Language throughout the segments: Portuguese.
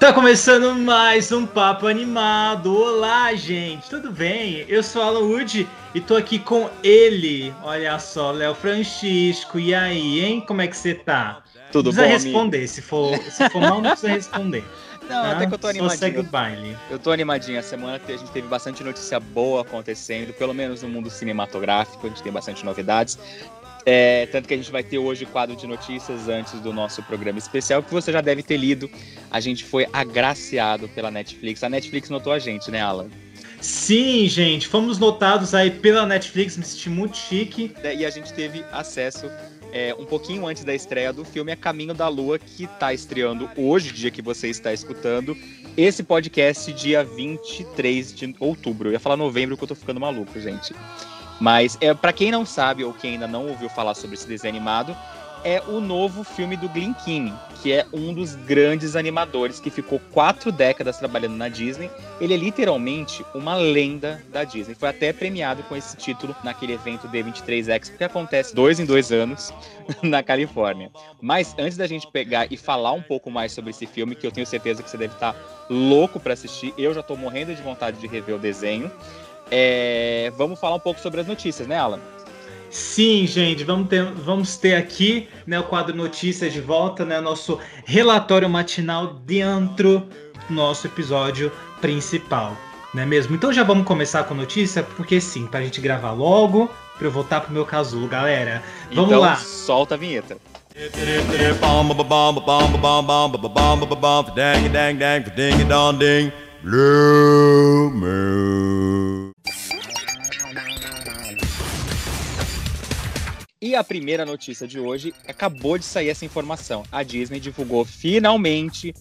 Tá começando mais um papo animado. Olá, gente, tudo bem? Eu sou Alan Wood e tô aqui com ele. Olha só, Léo Francisco. E aí, hein? Como é que você tá? Tudo não precisa bom, responder. amigo? Se for, se for mal, não precisa responder. Não, tá? até que eu tô Só animadinho. segue o baile. Eu tô animadinho. A semana a gente teve bastante notícia boa acontecendo, pelo menos no mundo cinematográfico, a gente tem bastante novidades. É, tanto que a gente vai ter hoje o quadro de notícias antes do nosso programa especial, que você já deve ter lido. A gente foi agraciado pela Netflix. A Netflix notou a gente, né, Alan? Sim, gente, fomos notados aí pela Netflix, me senti muito chique. E a gente teve acesso é, um pouquinho antes da estreia do filme A Caminho da Lua, que tá estreando hoje, dia que você está escutando. Esse podcast, dia 23 de outubro. Eu ia falar novembro, que eu tô ficando maluco, gente. Mas é para quem não sabe ou quem ainda não ouviu falar sobre esse desenho animado, é o novo filme do Glen Keane, que é um dos grandes animadores que ficou quatro décadas trabalhando na Disney. Ele é literalmente uma lenda da Disney. Foi até premiado com esse título naquele evento D23 Expo que acontece dois em dois anos na Califórnia. Mas antes da gente pegar e falar um pouco mais sobre esse filme, que eu tenho certeza que você deve estar louco para assistir, eu já tô morrendo de vontade de rever o desenho. É, vamos falar um pouco sobre as notícias, né, Alan? Sim, gente, vamos ter, vamos ter aqui né, o quadro Notícias de volta, né, nosso relatório matinal dentro do nosso episódio principal, não é mesmo? Então já vamos começar com notícia, porque sim, pra gente gravar logo, pra eu voltar pro meu casulo, galera. Vamos então, lá. solta a vinheta. E a primeira notícia de hoje acabou de sair essa informação. A Disney divulgou finalmente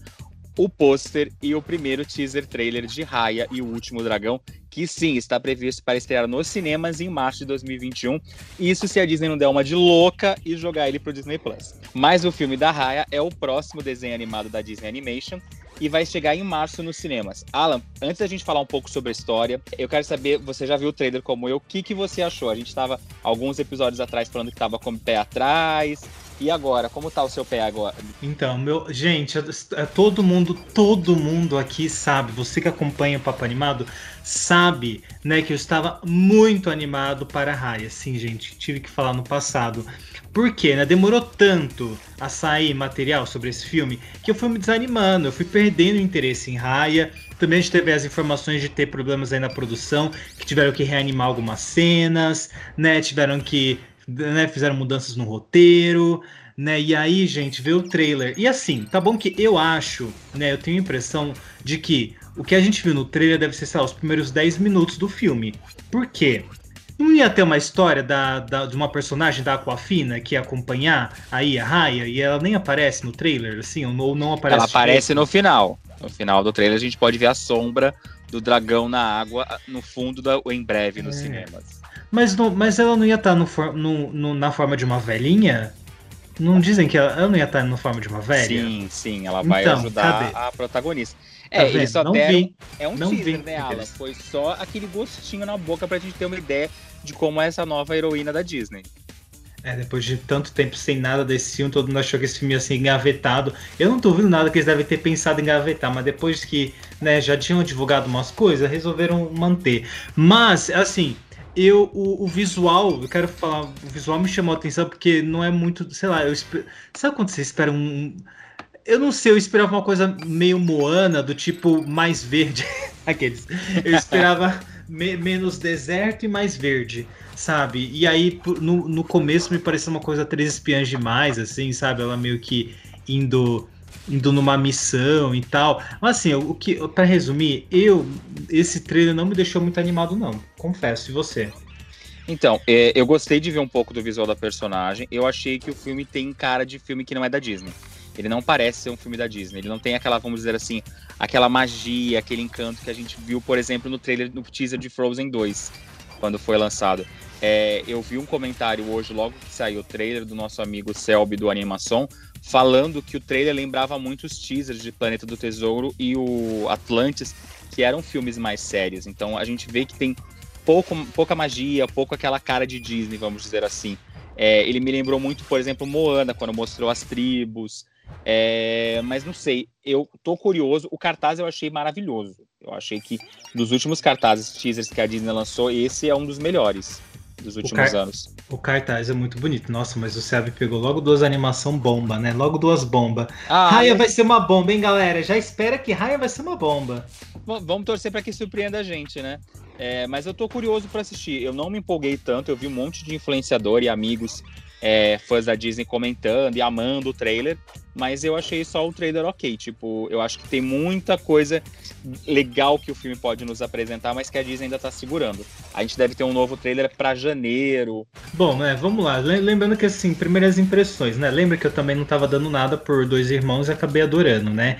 o pôster e o primeiro teaser trailer de Raya e o Último Dragão, que sim, está previsto para estrear nos cinemas em março de 2021. Isso se a Disney não der uma de louca e jogar ele pro Disney Plus. Mas o filme da Raya é o próximo desenho animado da Disney Animation e vai chegar em março nos cinemas. Alan, antes da gente falar um pouco sobre a história, eu quero saber, você já viu o trailer como eu, o que, que você achou? A gente estava alguns episódios atrás falando que estava com o pé atrás. E agora, como tá o seu pé agora? Então, meu, gente, é- é todo mundo, todo mundo aqui sabe, você que acompanha o Papo Animado, sabe, né, que eu estava muito animado para a Raya. Sim, gente, tive que falar no passado. Por quê, né? Demorou tanto a sair material sobre esse filme que eu fui me desanimando, eu fui perdendo interesse em Raya. Também a gente teve as informações de ter problemas aí na produção, que tiveram que reanimar algumas cenas, né? Tiveram que né, fizeram mudanças no roteiro, né? E aí, gente, vê o trailer. E assim, tá bom que eu acho, né? Eu tenho a impressão de que o que a gente viu no trailer deve ser, sei lá, os primeiros 10 minutos do filme. Por quê? Não ia ter uma história da, da- de uma personagem da Aquafina que ia acompanhar aí a Raya e ela nem aparece no trailer, assim, ou não, não aparece. Ela aparece direito? no final. No final do trailer a gente pode ver a sombra do dragão na água no fundo da, em breve nos É. cinemas. Mas, não- mas ela não ia estar no, for- no- no- na forma de uma velhinha? Não dizem que ela, ela não ia estar na forma de uma velha? Sim, sim, ela vai Então, ajudar cadê? a protagonista. Tá É, vendo? eles só Não deram. vi. É um não teaser, vi né, Alan? Foi só aquele gostinho na boca pra gente ter uma ideia de como é essa nova heroína da Disney. É, depois de tanto tempo sem nada desse filme, todo mundo achou que esse filme ia ser engavetado. Eu não tô ouvindo nada que eles devem ter pensado em engavetar, mas depois que né, já tinham divulgado umas coisas, resolveram manter. Mas, assim, eu o, o visual, eu quero falar, o visual me chamou a atenção porque não é muito, sei lá, eu sabe quando você espera um. Eu não sei, eu esperava uma coisa meio Moana, do tipo mais verde. Aqueles. Eu esperava me- menos deserto e mais verde, sabe? E aí, no, no começo, me pareceu uma coisa Três Espiãs demais, assim, sabe? Ela meio que indo indo numa missão e tal. Mas assim, o que, para resumir, eu esse trailer não me deixou muito animado não, confesso. E você? Então, é, eu gostei de ver um pouco do visual da personagem. Eu achei que o filme tem cara de filme que não é da Disney. Ele não parece ser um filme da Disney. Ele não tem aquela, vamos dizer assim, aquela magia, aquele encanto que a gente viu, por exemplo, no trailer, no teaser de Frozen 2, quando foi lançado. É, eu vi um comentário hoje, logo que saiu o trailer, do nosso amigo Selby do Animação, falando que o trailer lembrava muito os teasers de Planeta do Tesouro e o Atlantis, que eram filmes mais sérios. Então a gente vê que tem pouco, pouca magia, pouco aquela cara de Disney, vamos dizer assim. É, ele me lembrou muito, por exemplo, Moana, quando mostrou as tribos. É, mas não sei, eu tô curioso. O cartaz eu achei maravilhoso. Eu achei que dos últimos cartazes, teasers que a Disney lançou, esse é um dos melhores dos últimos anos. O cartaz é muito bonito. Nossa, mas o Seb pegou logo duas animação bomba, né? Logo duas bombas. Ah, Raya é... vai ser uma bomba, hein, galera? Já espera que Raya vai ser uma bomba. vamos torcer para que surpreenda a gente, né? É, mas eu tô curioso para assistir. Eu não me empolguei tanto, eu vi um monte de influenciador e amigos é, fãs da Disney comentando e amando o trailer, mas eu achei só o trailer ok. Tipo, eu acho que tem muita coisa legal que o filme pode nos apresentar, mas que a Disney ainda tá segurando. A gente deve ter um novo trailer para janeiro. Bom, né, vamos lá. Lembrando que, assim, primeiras impressões, né? Lembra que eu também não tava dando nada por Dois Irmãos e acabei adorando, né?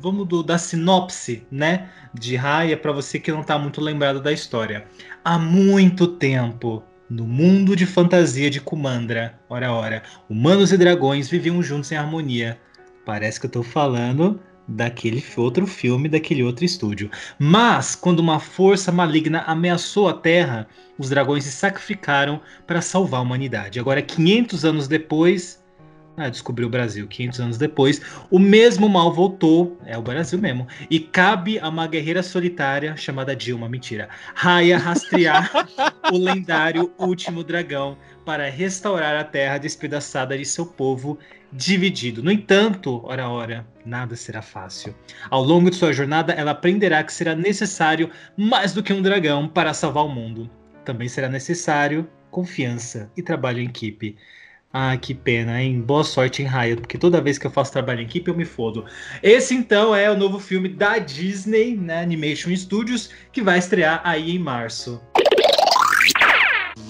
Vamos do, da sinopse, né, de Raya para você que não está muito lembrado da história. Há muito tempo, no mundo de fantasia de Kumandra, ora ora, humanos e dragões viviam juntos em harmonia. Parece que eu estou falando daquele outro filme, daquele outro estúdio. Mas quando uma força maligna ameaçou a Terra, os dragões se sacrificaram para salvar a humanidade. Agora, 500 anos depois, ah, descobriu o Brasil 500 anos depois. O mesmo mal voltou, é o Brasil mesmo, e cabe a uma guerreira solitária chamada Dilma, mentira, Raya rastrear o lendário último dragão para restaurar a terra despedaçada de seu povo dividido. No entanto, ora ora, nada será fácil. Ao longo de sua jornada, ela aprenderá que será necessário mais do que um dragão para salvar o mundo. Também será necessário confiança e trabalho em equipe. Ah, que pena, hein? Boa sorte em Raya, porque toda vez que eu faço trabalho em equipe eu me fodo. Esse então é o novo filme da Disney, né, Animation Studios, que vai estrear aí em março.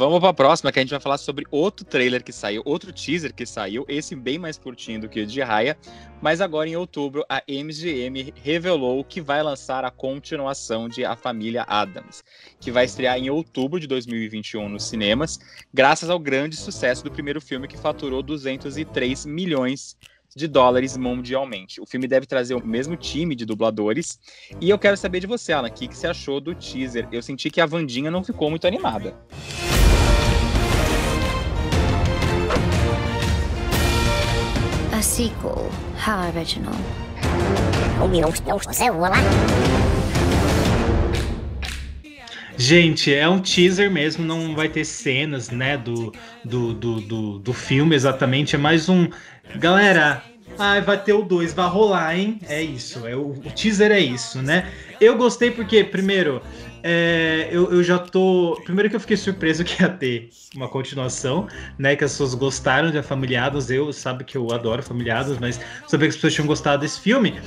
Vamos para a próxima, que a gente vai falar sobre outro trailer que saiu, outro teaser que saiu, esse bem mais curtinho do que o de Raya, mas agora em outubro a MGM revelou que vai lançar a continuação de A Família Adams, que vai estrear em outubro de 2021 nos cinemas, graças ao grande sucesso do primeiro filme que faturou 203 milhões de dólares mundialmente. O filme deve trazer o mesmo time de dubladores. E eu quero saber de você, Alan, o que, que você achou do teaser? Eu senti que a Vandinha não ficou muito animada. Sequel. How original. Gente, é um teaser mesmo, não vai ter cenas, né, do, do, do, do, do filme exatamente. É mais um. Galera, ah, vai ter o 2, vai rolar, hein? É isso, é o, o, teaser é isso, né? Eu gostei porque, primeiro, é, eu, eu já tô. Primeiro que eu fiquei surpreso que ia ter uma continuação, né? Que as pessoas gostaram de A Familiados. Eu sabe que eu adoro Familiados, mas sabia que as pessoas tinham gostado desse filme.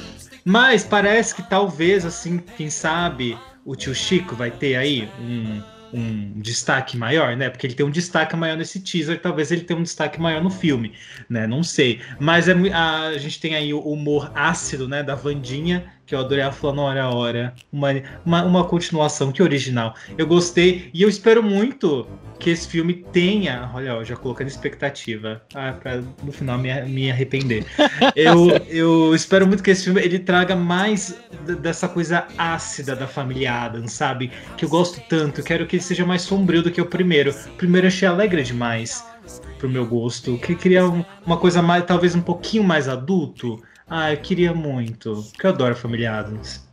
Mas parece que talvez, assim, quem sabe, o tio Chico vai ter aí um um destaque maior, né? Porque ele tem um destaque maior nesse teaser, talvez ele tenha um destaque maior no filme, né? Não sei. Mas é, a, a gente tem aí o humor ácido, né? Da Vandinha, que eu adorei ela falando hora a hora. Uma, uma, uma continuação, que original. Eu gostei e eu espero muito que esse filme tenha. Olha, eu já colocando expectativa. Ah, pra no final me, me arrepender. eu, eu espero muito que esse filme ele traga mais dessa coisa ácida da família Adams, sabe? Que eu gosto tanto. Eu quero que ele seja mais sombrio do que o primeiro. O primeiro eu achei alegre demais pro meu gosto. Que queria uma coisa mais, talvez um pouquinho mais adulto. Ah, eu queria muito. Porque eu adoro Família Adams.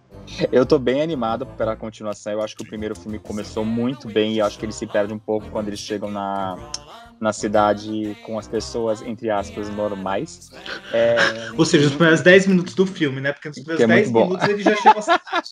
Eu tô bem animado pela continuação. Eu acho que o primeiro filme começou muito bem e acho que ele se perde um pouco quando eles chegam na, na cidade com as pessoas, entre aspas, normais. É... Ou seja, os primeiros 10 minutos do filme, né? Porque nos primeiros é 10 minutos ele já chega a cidade.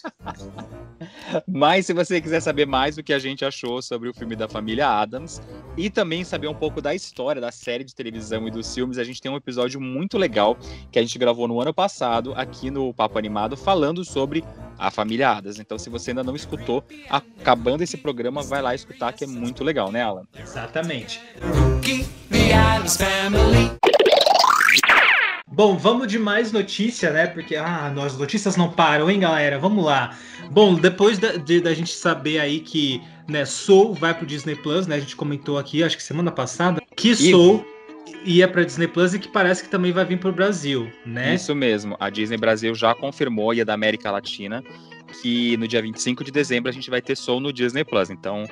Mas se você quiser saber mais do que a gente achou sobre o filme da família Adams e também saber um pouco da história da série de televisão e dos filmes, a gente tem um episódio muito legal que a gente gravou no ano passado aqui no Papo Animado falando sobre a família Adams. Então, se você ainda não escutou, acabando esse programa, vai lá escutar que é muito legal, né, Alan? Exatamente. Bom, vamos de mais notícia, né? Porque ah, as notícias não param, hein, galera? Vamos lá. Bom, depois da, de, da gente saber aí que né, Soul vai pro Disney Plus, né? A gente comentou aqui, acho que semana passada, que Soul ia para Disney Plus e que parece que também vai vir para o Brasil, né? Isso mesmo. A Disney Brasil já confirmou, e a da América Latina, que no dia 25 de dezembro a gente vai ter Soul no Disney Plus. Então,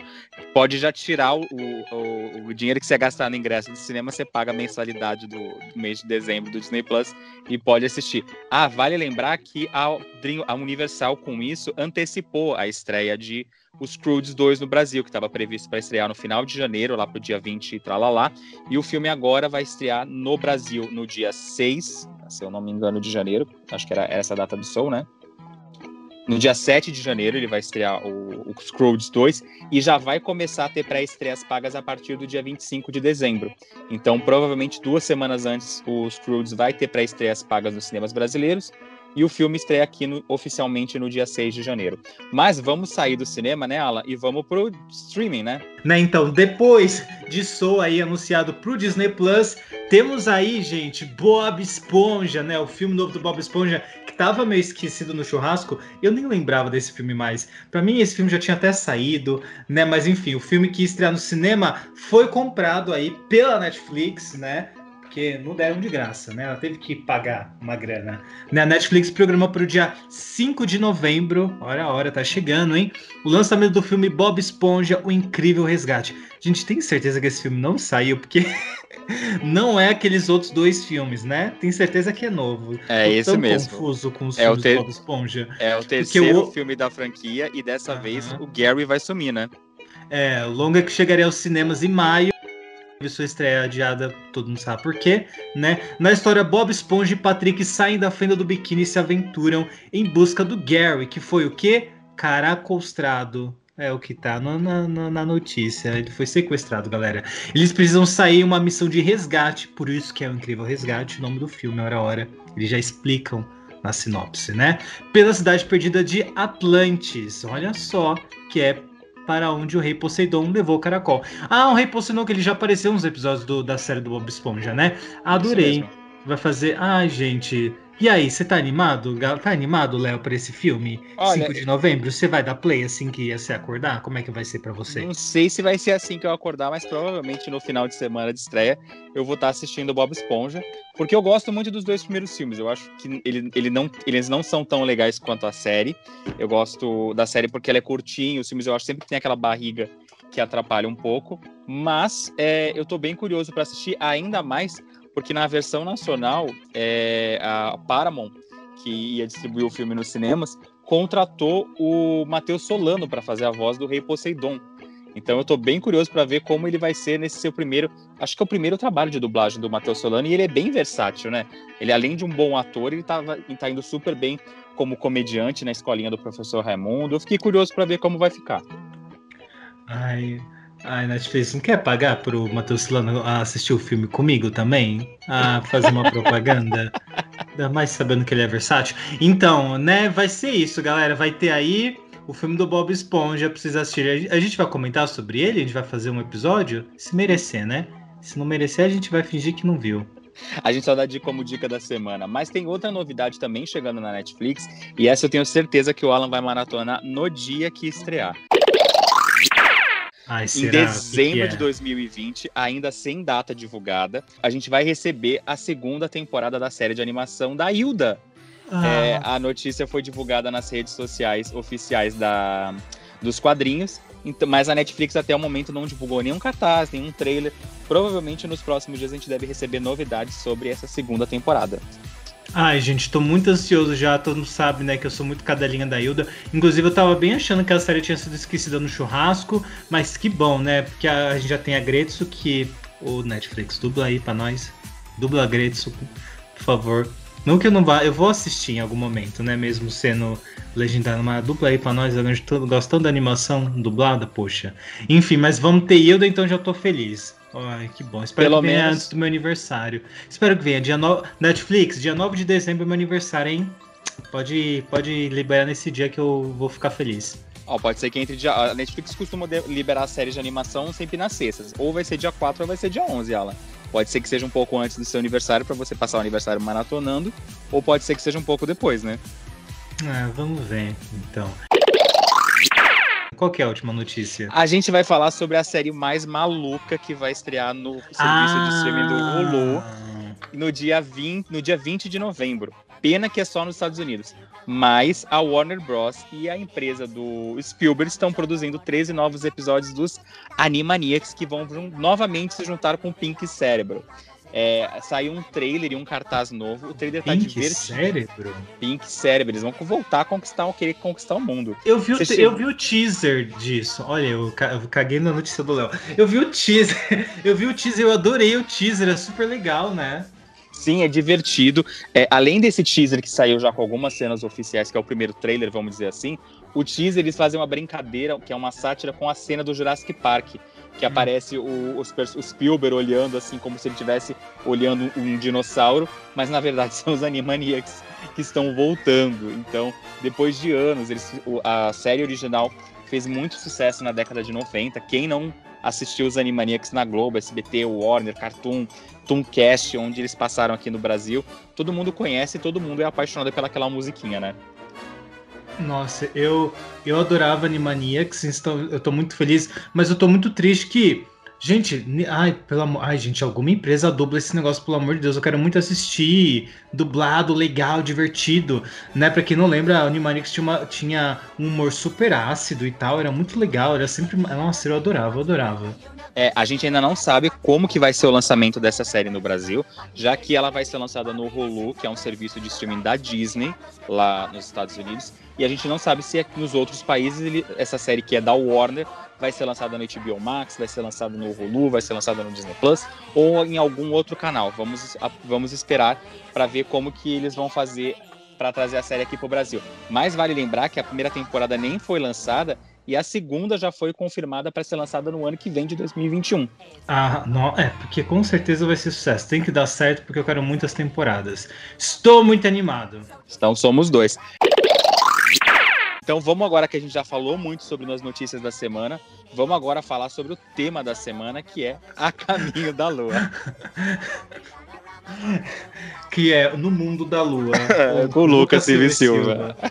pode já tirar o, o, o dinheiro que você gastar no ingresso do cinema, você paga a mensalidade do, do, mês de dezembro do Disney Plus e pode assistir. Ah, vale lembrar que a, a Universal, com isso, antecipou a estreia de os Croods 2 no Brasil, que estava previsto para estrear no final de janeiro, lá para o dia 20 e tralalá. E o filme agora vai estrear no Brasil no dia 6, se eu não me engano, de janeiro. Acho que era essa a data do Soul, né? No dia 7 de janeiro ele vai estrear o, o Scrooge 2 e já vai começar a ter pré-estreias pagas a partir do dia 25 de dezembro. Então, provavelmente duas semanas antes, o Scrooge vai ter pré-estreias pagas nos cinemas brasileiros e o filme estreia aqui no, oficialmente no dia 6 de janeiro. Mas vamos sair do cinema, né, Alan? E vamos pro streaming, né? Né, então, depois de Soul aí anunciado pro Disney Plus, temos aí, gente, Bob Esponja, né? O filme novo do Bob Esponja, que tava meio esquecido no churrasco. Eu nem lembrava desse filme mais. Para mim, esse filme já tinha até saído, né? Mas enfim, o filme que estreia no cinema foi comprado aí pela Netflix, né? Porque não deram de graça, né? Ela teve que pagar uma grana. Né? A Netflix programou para o dia 5 de novembro, olha a hora, tá chegando, hein? O lançamento do filme Bob Esponja, O Incrível Resgate. Gente, tem certeza que esse filme não saiu, porque não é aqueles outros dois filmes, né? Tem certeza que é novo. É Tô esse mesmo. confuso com os é filmes ter... Bob Esponja. É o terceiro eu... filme da franquia e dessa vez o Gary vai sumir, né? É, longa que chegaria aos cinemas em maio teve sua estreia adiada, todo mundo sabe por quê, né? Na história, Bob Esponja e Patrick saem da fenda do biquíni e se aventuram em busca do Gary, que foi o quê? Caracolstrado. É o que tá na, na, na, notícia. Ele foi sequestrado, galera. Eles precisam sair uma missão de resgate, por isso que é o Incrível Resgate, o nome do filme, hora a hora. Eles já explicam na sinopse, né? Pela cidade perdida de Atlantis. Olha só, que é para onde o rei Poseidon levou o caracol. Ah, o rei Poseidon que ele já apareceu nos episódios do, da série do Bob Esponja, né? Adorei. Vai fazer. Ai, gente. E aí, você tá animado? Tá animado, Léo, pra esse filme? Olha, 5 de novembro? Você vai dar play assim que você acordar? Como é que vai ser para você? Não sei se vai ser assim que eu acordar, mas provavelmente no final de semana de estreia eu vou estar tá assistindo Bob Esponja, porque eu gosto muito dos dois primeiros filmes. Eu acho que ele, ele não, eles não são tão legais quanto a série. Eu gosto da série porque ela é curtinha, os filmes eu acho sempre que tem aquela barriga que atrapalha um pouco, mas é, eu tô bem curioso para assistir ainda mais porque na versão nacional, é, a Paramount, que ia distribuir o filme nos cinemas, contratou o Matheus Solano para fazer a voz do Rei Poseidon. Então eu estou bem curioso para ver como ele vai ser nesse seu primeiro, acho que é o primeiro trabalho de dublagem do Matheus Solano e ele é bem versátil, né? Ele além de um bom ator, ele tava, tá indo super bem como comediante na escolinha do professor Raimundo. Eu fiquei curioso para ver como vai ficar. Ai, Ai, Netflix, não quer pagar pro Matheus Silano assistir o filme comigo também? A fazer uma propaganda? Ainda mais sabendo que ele é versátil. Então, né, vai ser isso, galera. Vai ter aí o filme do Bob Esponja, precisa assistir. A gente vai comentar sobre ele? A gente vai fazer um episódio? Se merecer, né? Se não merecer, a gente vai fingir que não viu. A gente só dá de como dica da semana. Mas tem outra novidade também chegando na Netflix. E essa eu tenho certeza que o Alan vai maratonar no dia que estrear. Ai, em dezembro é? de 2020, ainda sem data divulgada, a gente vai receber a segunda temporada da série de animação da Hilda. Ah. É, a notícia foi divulgada nas redes sociais oficiais da, dos quadrinhos, então, mas a Netflix até o momento não divulgou nenhum cartaz, nenhum trailer. Provavelmente nos próximos dias a gente deve receber novidades sobre essa segunda temporada. Ai, gente, tô muito ansioso já. Todo mundo sabe, né, que eu sou muito cadelinha da Hilda. Inclusive, eu tava bem achando que a série tinha sido esquecida no churrasco, mas que bom, né? Porque a, gente já tem a Gretsu, que o Netflix dubla aí pra nós. Dubla a Gretsu, por favor. Não que eu não vá, eu vou assistir em algum momento, né? Mesmo sendo legendado uma dupla aí pra nós, gostando da animação dublada, poxa. Enfim, mas vamos ter Hilda, então já tô feliz. Ai, que bom. Espero Pelo que venha menos... antes do meu aniversário. Espero que venha. Dia no... Netflix, dia 9 de dezembro é meu aniversário, hein? Pode, pode liberar nesse dia que eu vou ficar feliz. Ó, pode ser que entre dia. A Netflix costuma liberar séries de animação sempre nas sextas. Ou vai ser dia 4 ou vai ser dia 11, Alan. Pode ser que seja um pouco antes do seu aniversário para você passar o aniversário maratonando, ou pode ser que seja um pouco depois, né? Ah, vamos ver, então. Qual que é a última notícia? A gente vai falar sobre a série mais maluca que vai estrear no serviço ah. de streaming do Hulu no dia 20, no dia 20 de novembro. Pena que é só nos Estados Unidos. Mas a Warner Bros. e a empresa do Spielberg estão produzindo 13 novos episódios dos Animaniacs que vão novamente se juntar com Pink Cérebro. É, saiu um trailer e um cartaz novo. O trailer tá Pink divertido. Cérebro? Pink Cérebro. Eles vão voltar a conquistar, querer conquistar o mundo. Eu vi, o, eu vi o teaser disso. Olha, eu, eu caguei na notícia do Léo. Eu vi o teaser. Eu vi o teaser, eu adorei o teaser. É super legal, né? Sim, é divertido. É, além desse teaser que saiu já com algumas cenas oficiais, que é o primeiro trailer, vamos dizer assim, o teaser eles fazem uma brincadeira, que é uma sátira com a cena do Jurassic Park, que aparece o, os, o Spielberg olhando assim, como se ele estivesse olhando um dinossauro, mas na verdade são os Animaniacs que estão voltando. Então, depois de anos, eles, a série original fez muito sucesso na década de 90. Quem não assistiu os Animaniacs na Globo, SBT, Warner, Cartoon, Tooncast, onde eles passaram aqui no Brasil, todo mundo conhece, todo mundo é apaixonado pelaquela musiquinha, né? Nossa, eu eu adorava Animaniacs, então eu tô muito feliz, mas eu tô muito triste que Gente, ai, pelo amor, ai, gente, alguma empresa dubla esse negócio, pelo amor de Deus. Eu quero muito assistir. Dublado, legal, divertido. Né? Pra quem não lembra, a Animaniacs tinha, uma, tinha um humor super ácido e tal. Era muito legal. Era sempre. Nossa, eu adorava, eu adorava. É, a gente ainda não sabe como que vai ser o lançamento dessa série no Brasil, já que ela vai ser lançada no Hulu, que é um serviço de streaming da Disney, lá nos Estados Unidos. E a gente não sabe se é nos outros países essa série que é da Warner vai ser lançada no HBO Max, vai ser lançada no Hulu, vai ser lançada no Disney Plus ou em algum outro canal. Vamos, vamos esperar para ver como que eles vão fazer para trazer a série aqui para o Brasil. Mas vale lembrar que a primeira temporada nem foi lançada e a segunda já foi confirmada para ser lançada no ano que vem de 2021. Ah, não, é, porque com certeza vai ser sucesso. Tem que dar certo porque eu quero muitas temporadas. Estou muito animado. Então somos dois. Então vamos agora que a gente já falou muito sobre as notícias da semana, vamos agora falar sobre o tema da semana, que é A Caminho da Lua. que é No Mundo da Lua. com o Lucas Silva Silva.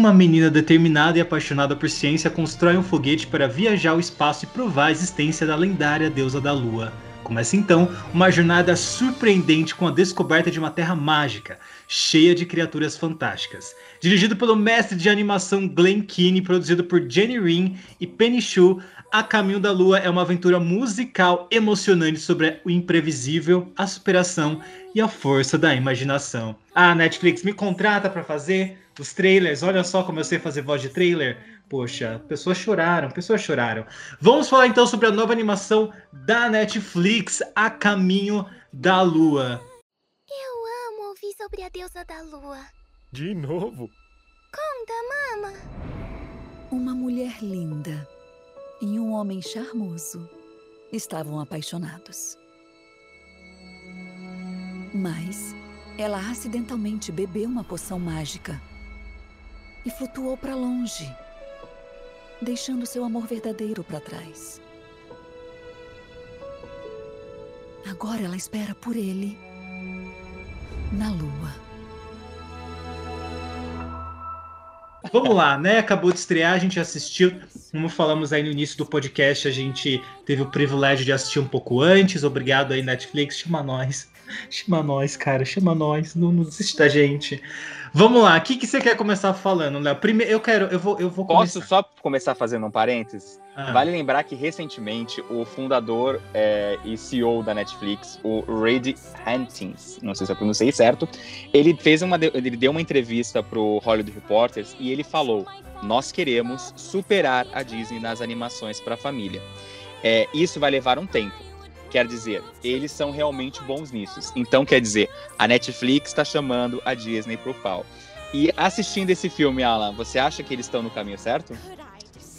Uma menina determinada e apaixonada por ciência constrói um foguete para viajar ao espaço e provar a existência da lendária deusa da Lua. Começa então uma jornada surpreendente com a descoberta de uma terra mágica, cheia de criaturas fantásticas. Dirigido pelo mestre de animação Glenn Keane, produzido por Jenny Rin e Penny Shu, A Caminho da Lua é uma aventura musical emocionante sobre o imprevisível, a superação e a força da imaginação. A Netflix me contrata para fazer os trailers, olha só como eu sei fazer voz de trailer. Poxa, pessoas choraram, pessoas choraram. Vamos falar então sobre a nova animação da Netflix, A Caminho da Lua. Eu amo ouvir sobre a deusa da lua. De novo? Conta, mama. Uma mulher linda e um homem charmoso estavam apaixonados. Mas ela acidentalmente bebeu uma poção mágica e flutuou para longe, deixando seu amor verdadeiro para trás. Agora ela espera por ele na lua. Vamos lá, né? Acabou de estrear, a gente assistiu. Como falamos aí no início do podcast, a gente teve o privilégio de assistir um pouco antes. Obrigado aí, Netflix, chama nós. Chama nós, cara, chama nós, não, não desiste da gente. Vamos lá, o que, que você quer começar falando, Léo? Primeiro, eu quero, eu vou, eu vou Posso começar. só começar fazendo um parênteses? Ah, Vale lembrar que recentemente o fundador é, e CEO da Netflix, o Reid Hastings, não sei se eu pronunciei certo, ele fez uma, ele deu uma entrevista pro Hollywood Reporters e ele falou: nós queremos superar a Disney nas animações para a família. É, isso vai levar um tempo. Quer dizer, eles são realmente bons nisso. Então, quer dizer, a Netflix está chamando a Disney pro pau. E assistindo esse filme, Alan, você acha que eles estão no caminho certo?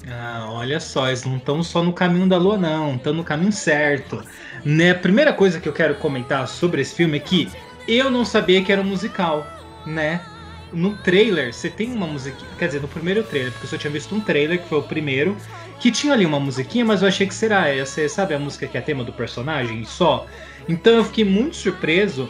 Ah, olha só, eles não estão só no caminho da lua, não, estão no caminho certo. Né? A primeira coisa que eu quero comentar sobre esse filme é que eu não sabia que era um musical, né? No trailer, você tem uma musiquinha. Quer dizer, no primeiro trailer, porque eu só tinha visto um trailer, que foi o primeiro, que tinha ali uma musiquinha, mas eu achei que será essa, sabe a música que é tema do personagem só? Então eu fiquei muito surpreso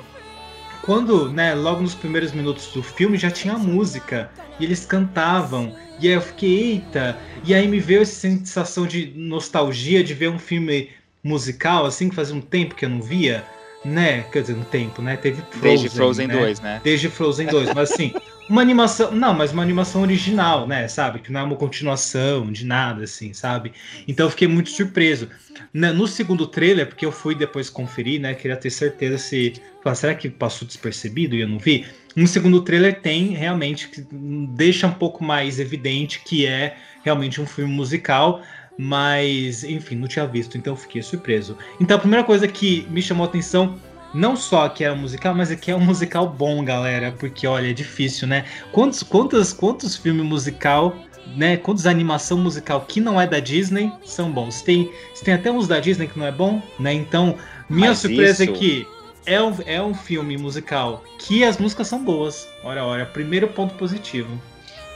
quando, né, logo nos primeiros minutos do filme já tinha música e eles cantavam. E aí eu fiquei, eita! E aí me veio essa sensação de nostalgia de ver um filme musical, assim, que fazia um tempo que eu não via, né? Quer dizer, um tempo, né? Teve Frozen, Desde Frozen né? 2, né? Desde Frozen 2, mas assim, uma animação. Não, mas uma animação original, né? Sabe? Que não é uma continuação de nada, assim, sabe? Então eu fiquei muito surpreso. No segundo trailer, porque eu fui depois conferir, né? Queria ter certeza se. Falar, será que passou despercebido e eu não vi? No segundo trailer tem realmente que deixa um pouco mais evidente que é realmente um filme musical. Mas, enfim, não tinha visto, então eu fiquei surpreso. Então a primeira coisa que me chamou a atenção não só que é um musical, mas é que é um musical bom, galera. Porque, olha, é difícil, né? Quantos, quantos, quantos filmes musical, né? Quantos animação musical que não é da Disney são bons? Tem, tem até uns da Disney que não é bom, né? Então, minha Mas surpresa isso- é que é um, é um filme musical que as músicas são boas. Ora, ora, primeiro ponto positivo.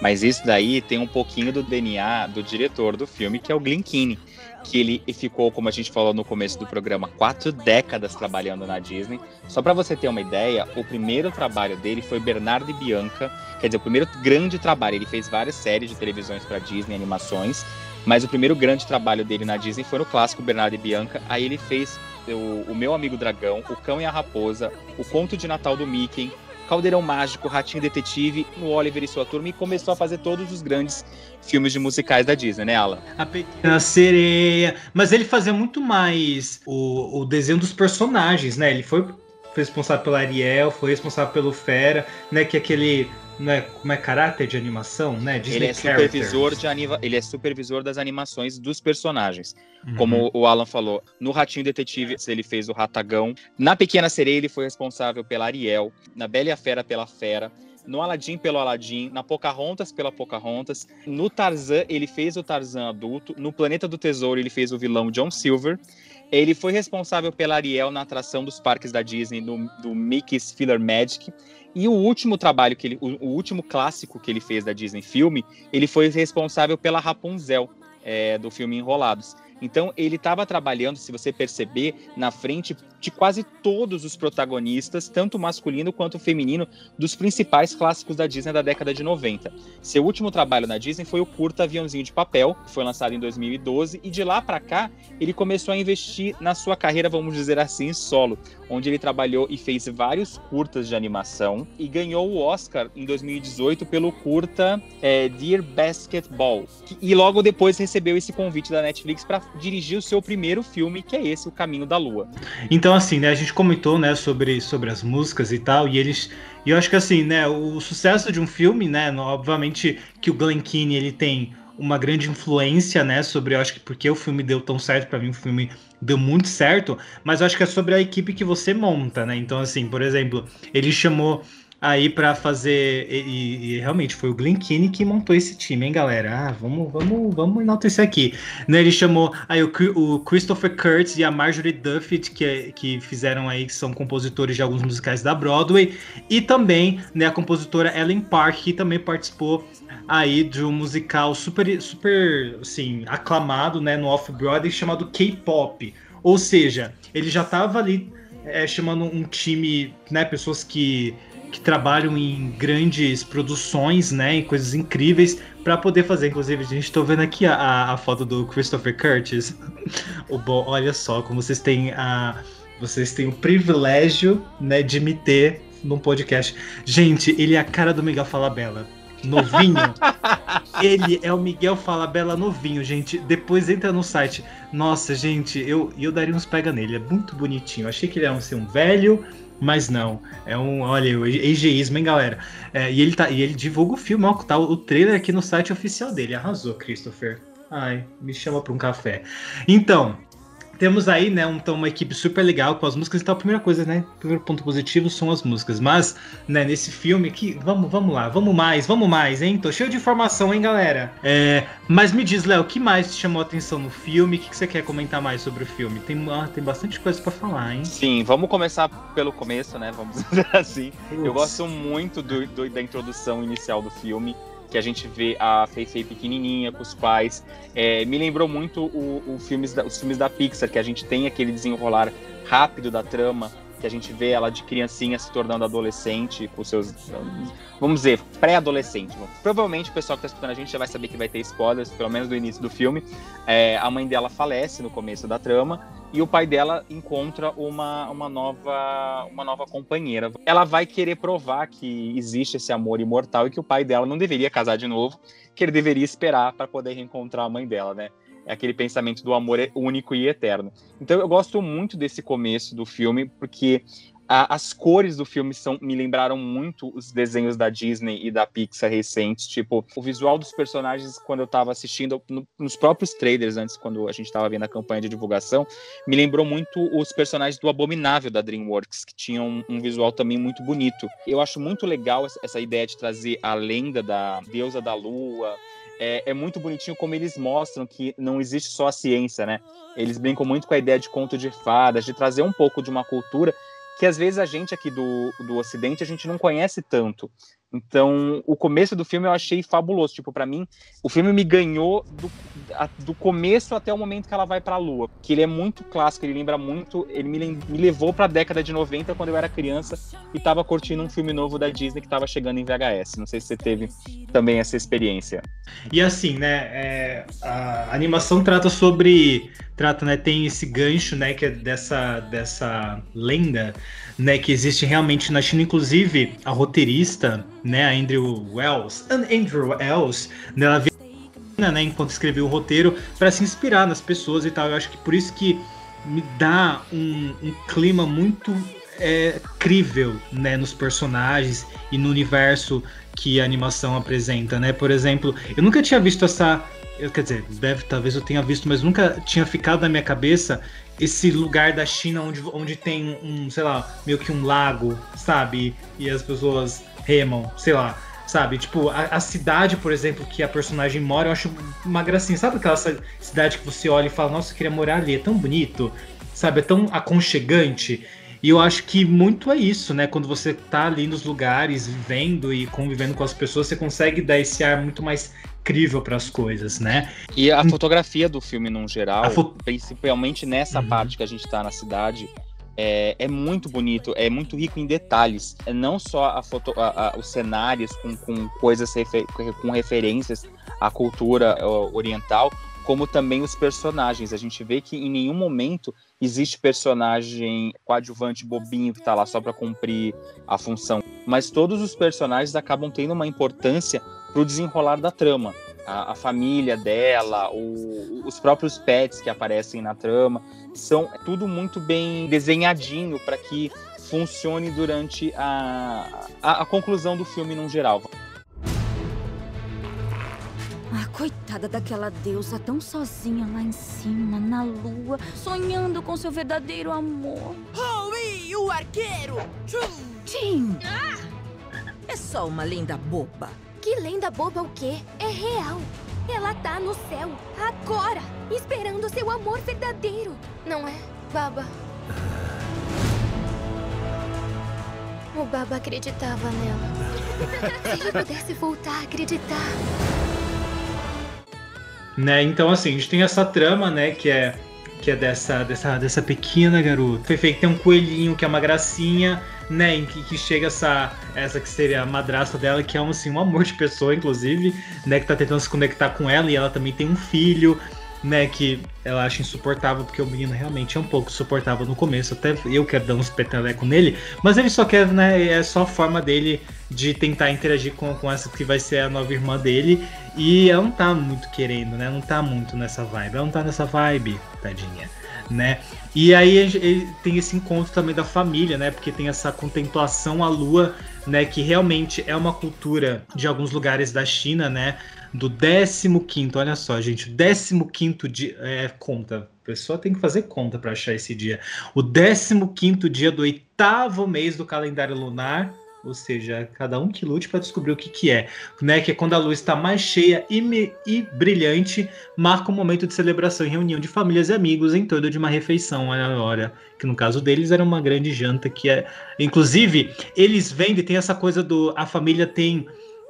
Mas isso daí tem um pouquinho do DNA do diretor do filme, que é o Glen Keane. Que ele ficou, como a gente falou no começo do programa, quatro décadas trabalhando na Disney. Só pra você ter uma ideia, o primeiro trabalho dele foi Bernardo e Bianca. Quer dizer, o primeiro grande trabalho. Ele fez várias séries de televisões pra Disney, animações. Mas o primeiro grande trabalho dele na Disney foi no clássico Bernardo e Bianca. Aí ele fez o, o Meu Amigo Dragão, O Cão e a Raposa, O Conto de Natal do Mickey, Caldeirão Mágico, Ratinho Detetive, no Oliver e sua turma e começou a fazer todos os grandes filmes de musicais da Disney, né, Alan? A Pequena Sereia. Mas ele fazia muito mais o, o desenho dos personagens, né? Ele foi responsável pelo Ariel, foi responsável pelo Fera, né? Que é aquele. Né, como é caráter de animação, né? Disney ele é Characters. supervisor de anima... ele é supervisor das animações dos personagens. Uhum. Como o Alan falou, no Ratinho Detetive ele fez o Ratagão, na Pequena Sereia ele foi responsável pela Ariel, na Bela e a Fera pela Fera, no Aladdin pelo Aladdin, na Pocahontas pela Pocahontas, no Tarzan ele fez o Tarzan adulto, no Planeta do Tesouro ele fez o vilão John Silver. Ele foi responsável pela Ariel na atração dos parques da Disney, no, do Mickey's Filler Magic. E o último trabalho que ele, o, o último clássico que ele fez da Disney filme, ele foi responsável pela Rapunzel, é, do filme Enrolados. Então ele estava trabalhando, se você perceber, na frente de quase todos os protagonistas, tanto masculino quanto feminino, dos principais clássicos da Disney da década de 90. Seu último trabalho na Disney foi o curta Aviãozinho de Papel, que foi lançado em 2012, e de lá para cá ele começou a investir na sua carreira, vamos dizer assim, solo, onde ele trabalhou e fez vários curtas de animação e ganhou o Oscar em 2018 pelo curta é, Dear Basketball. Que- E logo depois recebeu esse convite da Netflix para dirigir o seu primeiro filme, que é esse, O Caminho da Lua. Então, assim, né, a gente comentou, né, sobre, sobre as músicas e tal, e eles. E eu acho que assim, né, o sucesso de um filme, né, obviamente que o Glen Keane, ele tem uma grande influência, né, sobre, eu acho que porque o filme deu tão certo para mim, o filme deu muito certo, mas eu acho que é sobre a equipe que você monta, né? Então, assim, por exemplo, ele chamou aí para fazer e, e- realmente foi o Glen que montou esse time, hein, galera? Ah, vamos, vamos, vamos enaltecer aqui. Né, ele chamou aí o, o Christopher Kurtz e a Marjorie Duffy, que, é- que fizeram aí, que são compositores de alguns musicais da Broadway, e também né, a compositora Ellen Park, que também participou aí de um musical super, super assim, aclamado né, no Off-Broadway chamado K-Pop. Ou seja, ele já estava ali é, chamando um time, né, pessoas que, que trabalham em grandes produções, né, em coisas incríveis, para poder fazer. Inclusive, a gente tá vendo aqui a, a, foto do Christopher Curtis. o bo... Olha só como vocês têm a vocês têm o privilégio, né, de me ter num podcast. Gente, ele é a cara do Miguel Falabella. Novinho. ele é o Miguel Falabella novinho, gente. Depois entra no site. Nossa, gente, eu, eu daria uns pega nele. É muito bonitinho. achei que ele ia ser um velho, mas não. É um, olha, o hein, galera? É, e, ele tá, e ele divulga o filme, ó, tá o trailer aqui no site oficial dele. Arrasou, Christopher. Ai, me chama para um café. Então, temos aí, né, um, então, uma equipe super legal com as músicas. Então, a primeira coisa, né, primeiro ponto positivo são as músicas. Mas, né, nesse filme aqui, vamos, vamos lá, vamos mais, vamos mais, hein? Tô cheio de informação, hein, galera? É, mas me diz, Léo, o que mais te chamou a atenção no filme? O que, que você quer comentar mais sobre o filme? Tem, ah, tem bastante coisa para falar, hein? Sim, vamos começar pelo começo, né? Vamos dizer assim. Ups. Eu gosto muito do, do, da introdução inicial do filme que a gente vê a Fei Fei pequenininha com os pais. É, me lembrou muito o, o filmes da, os filmes da Pixar, que a gente tem aquele desenrolar rápido da trama, que a gente vê ela de criancinha se tornando adolescente, com seus, vamos dizer, pré-adolescente. Provavelmente o pessoal que está escutando a gente já vai saber que vai ter spoilers, pelo menos do início do filme. É, a mãe dela falece no começo da trama e o pai dela encontra uma, uma, nova, uma nova companheira. Ela vai querer provar que existe esse amor imortal e que o pai dela não deveria casar de novo, que ele deveria esperar para poder reencontrar a mãe dela, né? É aquele pensamento do amor único e eterno. Então eu gosto muito desse começo do filme, porque a, as cores do filme são, me lembraram muito os desenhos da Disney e da Pixar recentes. Tipo, o visual dos personagens, quando eu tava assistindo, no, nos próprios trailers, antes, quando a gente tava vendo a campanha de divulgação, me lembrou muito os personagens do Abominável da DreamWorks, que tinham um, um visual também muito bonito. Eu acho muito legal essa ideia de trazer a lenda da deusa da lua. É, é, muito bonitinho como eles mostram que não existe só a ciência, né? Eles brincam muito com a ideia de conto de fadas, de trazer um pouco de uma cultura que às vezes a gente aqui do, do Ocidente a gente não conhece tanto. Então, o começo do filme eu achei fabuloso. Tipo, para mim, o filme me ganhou do, a, do começo até o momento que ela vai pra Lua. Que ele é muito clássico, ele lembra muito. Ele me, me levou pra década de 90, quando eu era criança e tava curtindo um filme novo da Disney que tava chegando em VHS. Não sei se você teve também essa experiência. E assim, né? É, a animação trata sobre. Trata, né? Tem esse gancho, né? Que é dessa, dessa lenda né, que existe realmente na China. Inclusive, a roteirista, né, a Andrew Wells, Andrew Wells, né, ela veio, né, enquanto escreveu o roteiro, para se inspirar nas pessoas e tal. Eu acho que por isso que me dá um, um clima muito é, crível, né, nos personagens e no universo que a animação apresenta, né? Por exemplo, eu nunca tinha visto essa eu, quer dizer, deve, talvez eu tenha visto, mas nunca tinha ficado na minha cabeça esse lugar da China onde, onde tem um, sei lá, meio que um lago, sabe? E as pessoas remam, sei lá, sabe? Tipo, a, a, cidade, por exemplo, que a personagem mora, eu acho uma gracinha. Sabe aquela cidade que você olha e fala, nossa, eu queria morar ali, é tão bonito, sabe? É tão aconchegante. E eu acho que muito é isso, né? Quando você tá ali nos lugares, vivendo e convivendo com as pessoas, você consegue dar esse ar muito mais incrível para as coisas, né? E a fotografia do filme, num geral, fo... principalmente nessa uhum. parte que a gente está na cidade, é, é, muito bonito, é muito rico em detalhes. É não só a foto, a, a, os cenários com, com coisas refer, com referências à cultura oriental, como também os personagens. A gente vê que em nenhum momento existe personagem coadjuvante bobinho que está lá só para cumprir a função, mas todos os personagens acabam tendo uma importância pro desenrolar da trama. A, a família dela, o, os próprios pets que aparecem na trama, são tudo muito bem desenhadinho para que funcione durante a, a, a conclusão do filme no geral. Ah, coitada daquela deusa tão sozinha lá em cima, na lua, sonhando com seu verdadeiro amor. Howie, o arqueiro! Tim! Ah! É só uma lenda boba. Que lenda boba o quê? É real. Ela tá no céu, agora, esperando seu amor verdadeiro. Não é, Baba? O Baba acreditava nela. Se ele pudesse voltar a acreditar. Né, então assim, a gente tem essa trama, né, que é que é dessa, dessa, dessa pequena garota. Foi feito tem um coelhinho que é uma gracinha, né? Em que, que, chega essa, essa que seria a madrasta dela, que é um, assim, um amor de pessoa, inclusive, né? Que tá tentando se conectar com ela e ela também tem um filho. né, que ela acha insuportável, porque o menino realmente é um pouco suportável no começo, até eu quero dar uns petelecos nele, mas ele só quer, né, é só a forma dele de tentar interagir com, com essa que vai ser a nova irmã dele, e ela não tá muito querendo, né, não tá muito nessa vibe, ela não tá nessa vibe, tadinha, né, e aí ele tem esse encontro também da família, né, porque tem essa contemplação à lua, né, que realmente é uma cultura de alguns lugares da China, né, do 15, olha só, gente, o 15 dia. É, conta. A pessoa tem que fazer conta para achar esse dia. O 15 dia do oitavo mês do calendário lunar. Ou seja, cada um que lute para descobrir o que, que é. Né? Que é quando a luz está mais cheia e, me, e brilhante, marca um momento de celebração e reunião de famílias e amigos em torno de uma refeição. Olha, olha, que no caso deles era uma grande janta que é. Inclusive, eles vendem, tem essa coisa do. A família tem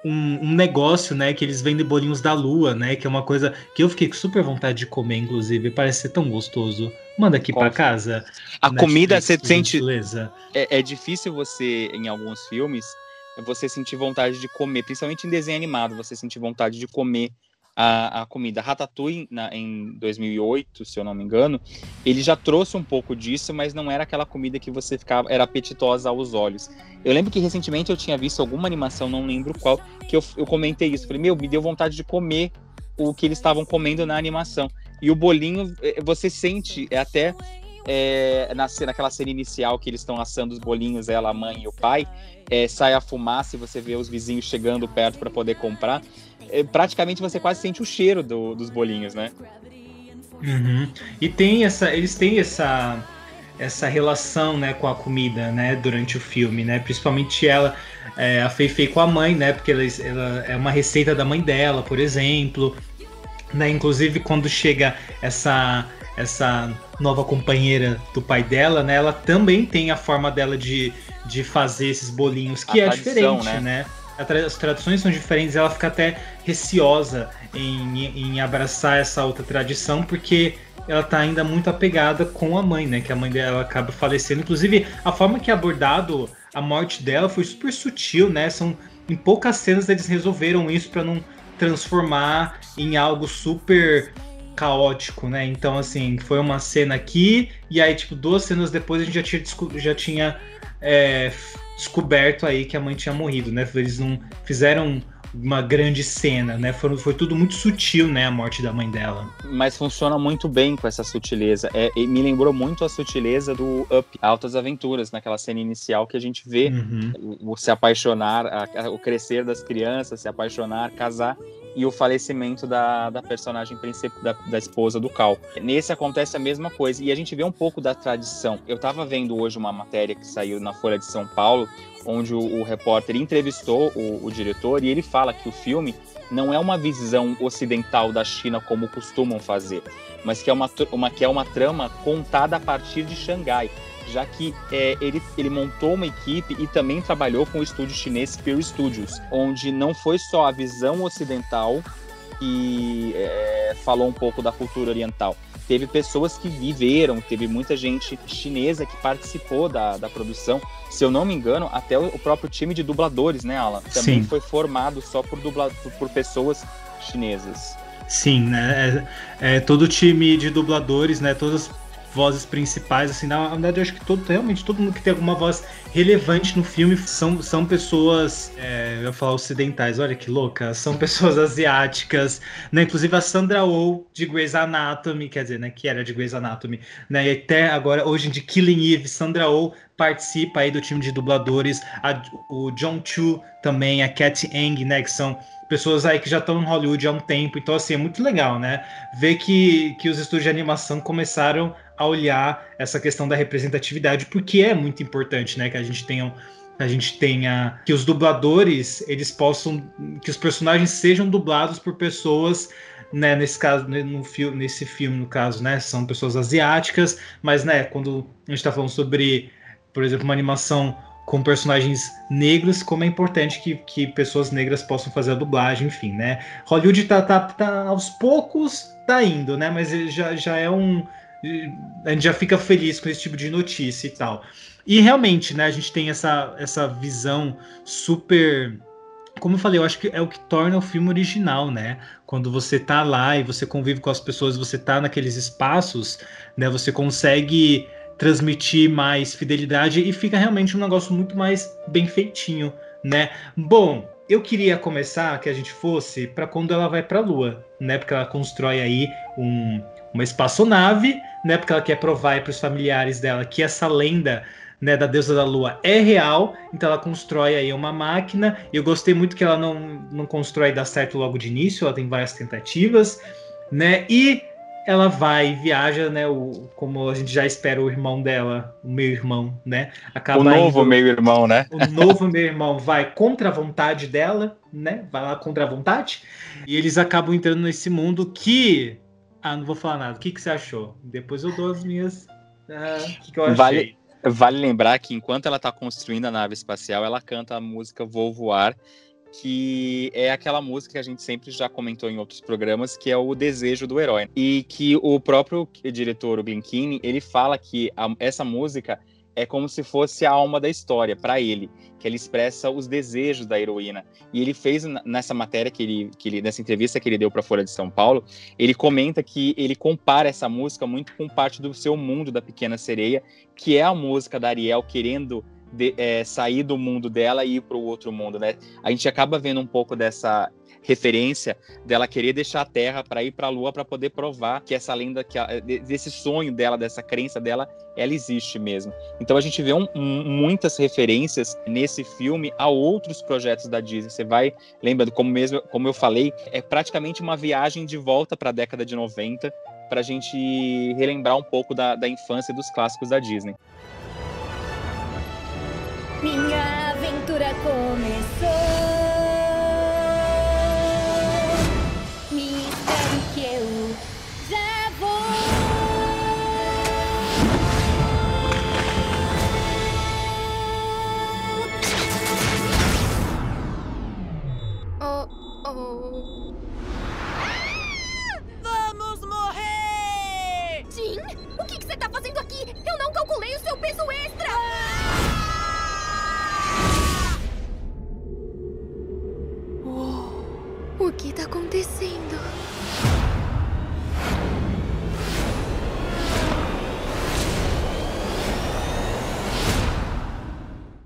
um, um, negócio, né? Que eles vendem bolinhos da lua, né? Que é uma coisa que eu fiquei com super vontade de comer, inclusive. Parece ser tão gostoso. Manda aqui para casa. A Netflix, comida você sente. É, é difícil você, em alguns filmes, você sentir vontade de comer, principalmente em desenho animado, você sentir vontade de comer a, a comida. Ratatouille, na, em 2008, se eu não me engano, ele já trouxe um pouco disso, mas não era aquela comida que você ficava, era apetitosa aos olhos. Eu lembro que recentemente eu tinha visto alguma animação, não lembro qual, que eu, eu comentei isso. Falei, meu, me deu vontade de comer o que eles estavam comendo na animação. E o bolinho, é, você sente, é até é, na, naquela cena inicial que eles estão assando os bolinhos, ela, a mãe e o pai, é, sai a fumaça e você vê os vizinhos chegando perto para poder comprar é, praticamente você quase sente o cheiro do, dos bolinhos, né? Uhum. E tem essa, eles têm essa essa relação, né, com a comida, né, durante o filme, né, principalmente ela, é, a Fei Fei com a mãe, né, porque ela, ela, é uma receita da mãe dela, por exemplo, né, inclusive quando chega essa essa nova companheira do pai dela, né, ela também tem a forma dela de, de fazer esses bolinhos que a é tradição, diferente, né? né? as tradições são diferentes, ela fica até receosa em, em abraçar essa outra tradição, porque ela tá ainda muito apegada com a mãe, né? Que a mãe dela acaba falecendo. Inclusive, a forma que é abordado a morte dela foi super sutil, né? São em poucas cenas eles resolveram isso para não transformar em algo super caótico, né? Então, assim, foi uma cena aqui, e aí, tipo, duas cenas depois a gente já tinha, já tinha é, descoberto aí que a mãe tinha morrido, né? Eles não fizeram uma grande cena, né? Foi, foi tudo muito sutil, né? A morte da mãe dela. Mas funciona muito bem com essa sutileza. É, me lembrou muito a sutileza do Up, Altas Aventuras, naquela cena inicial que a gente vê uhum. o, o, se apaixonar, a, a, o crescer das crianças, se apaixonar, casar e o falecimento da, da personagem principal, da, da, esposa do Cal. Nesse acontece a mesma coisa, e a gente vê um pouco da tradição. Eu estava vendo hoje uma matéria que saiu na Folha de São Paulo, onde o, o repórter entrevistou o, o diretor, e ele fala que o filme não é uma visão ocidental da China como costumam fazer, mas que é uma, uma, que é uma trama contada a partir de Xangai já que é, ele, ele montou uma equipe e também trabalhou com o estúdio chinês Peer Studios, onde não foi só a visão ocidental que é, falou um pouco da cultura oriental. Teve pessoas que viveram, teve muita gente chinesa que participou da, da produção. Se eu não me engano, até o próprio time de dubladores, né, Alan? Também Sim. foi formado só por, dubla, por, por pessoas chinesas. Sim, né? É, é, todo o time de dubladores, né? Todas vozes principais, assim, na verdade eu acho que todo, realmente todo mundo que tem alguma voz relevante no filme são, são pessoas, é, eu ia falar ocidentais, olha que louca, são pessoas asiáticas, né, inclusive a Sandra Oh de Grey's Anatomy, quer dizer, né, que era de Grey's Anatomy, né, e até agora, hoje de Killing Eve, Sandra Oh participa aí do time de dubladores, a, o John Chu também, a Cat Eng, né, que são pessoas aí que já estão em Hollywood há um tempo, então assim, é muito legal, né, ver que, que os estúdios de animação começaram a olhar essa questão da representatividade, porque é muito importante, né, que a gente tenha a gente tenha que os dubladores eles possam que os personagens sejam dublados por pessoas né, nesse caso no filme nesse filme no caso né são pessoas asiáticas mas né quando a gente está falando sobre por exemplo uma animação com personagens negros como é importante que, que pessoas negras possam fazer a dublagem enfim né. Hollywood tá, tá, tá aos poucos tá indo né mas já, já é um a gente já fica feliz com esse tipo de notícia e tal. E realmente, né, a gente tem essa, essa visão super como eu falei, eu acho que é o que torna o filme original, né? Quando você tá lá e você convive com as pessoas, você tá naqueles espaços, né? Você consegue transmitir mais fidelidade e fica realmente um negócio muito mais bem feitinho, né? Bom, eu queria começar que a gente fosse para quando ela vai para a Lua, né? Porque ela constrói aí um, uma espaçonave, né? Porque ela quer provar para os familiares dela que essa lenda né, da deusa da lua é real, então ela constrói aí uma máquina. Eu gostei muito que ela não, não constrói e dá certo logo de início, ela tem várias tentativas, né? E ela vai e viaja, né? O, como a gente já espera, o irmão dela, o meio-irmão, né? Acaba o novo meio-irmão, né? O novo meio-irmão vai contra a vontade dela, né? Vai lá contra a vontade. E eles acabam entrando nesse mundo que. Ah, não vou falar nada. O que, que você achou? Depois eu dou as minhas. Ah, o que, que eu achei. Vale, vale lembrar que enquanto ela está construindo a nave espacial, ela canta a música Vou Voar que é aquela música que a gente sempre já comentou em outros programas, que é o desejo do herói. E que o próprio diretor, o Glen Keane, ele fala que a, essa música é como se fosse a alma da história para ele, que ele expressa os desejos da heroína. E ele fez nessa matéria que ele, que ele nessa entrevista que ele deu para a Folha de São Paulo, ele comenta que ele compara essa música muito com parte do seu mundo da Pequena Sereia, que é a música da Ariel querendo de, é, sair do mundo dela e ir para o outro mundo, né? A gente acaba vendo um pouco dessa referência dela querer deixar a Terra para ir para a Lua para poder provar que essa lenda, que a, desse sonho dela, dessa crença dela, ela existe mesmo. Então a gente vê um, muitas referências nesse filme a outros projetos da Disney. Você vai, lembra, como mesmo, como eu falei, é praticamente uma viagem de volta para a década de 90 para a gente relembrar um pouco da, da infância dos clássicos da Disney. Minha aventura começou. O peso extra! O que está acontecendo?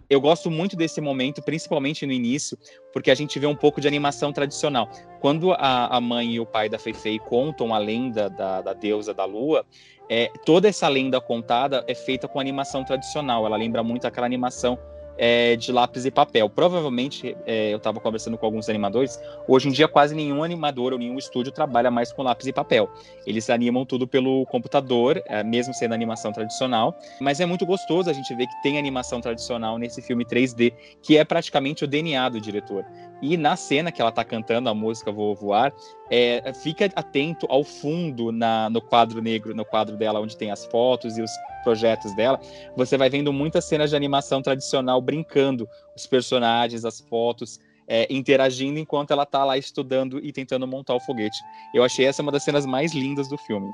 Eu gosto muito desse momento, principalmente no início, porque a gente vê um pouco de animação tradicional. Quando a, a mãe e o pai da Feifei contam a lenda da, da deusa da lua, é, toda essa lenda contada é feita com animação tradicional. Ela lembra muito aquela animação é, de lápis e papel. Provavelmente, é, eu estava conversando com alguns animadores, hoje em dia quase nenhum animador ou nenhum estúdio trabalha mais com lápis e papel. Eles animam tudo pelo computador, é, mesmo sendo animação tradicional, mas é muito gostoso a gente ver que tem animação tradicional nesse filme 3D, que é praticamente o DNA do diretor. E na cena que ela está cantando a música Vou Voar, é, fica atento ao fundo na, no quadro negro, no quadro dela, onde tem as fotos e os projetos dela. Você vai vendo muitas cenas de animação tradicional brincando, os personagens, as fotos, é, interagindo enquanto ela está lá estudando e tentando montar o foguete. Eu achei essa uma das cenas mais lindas do filme.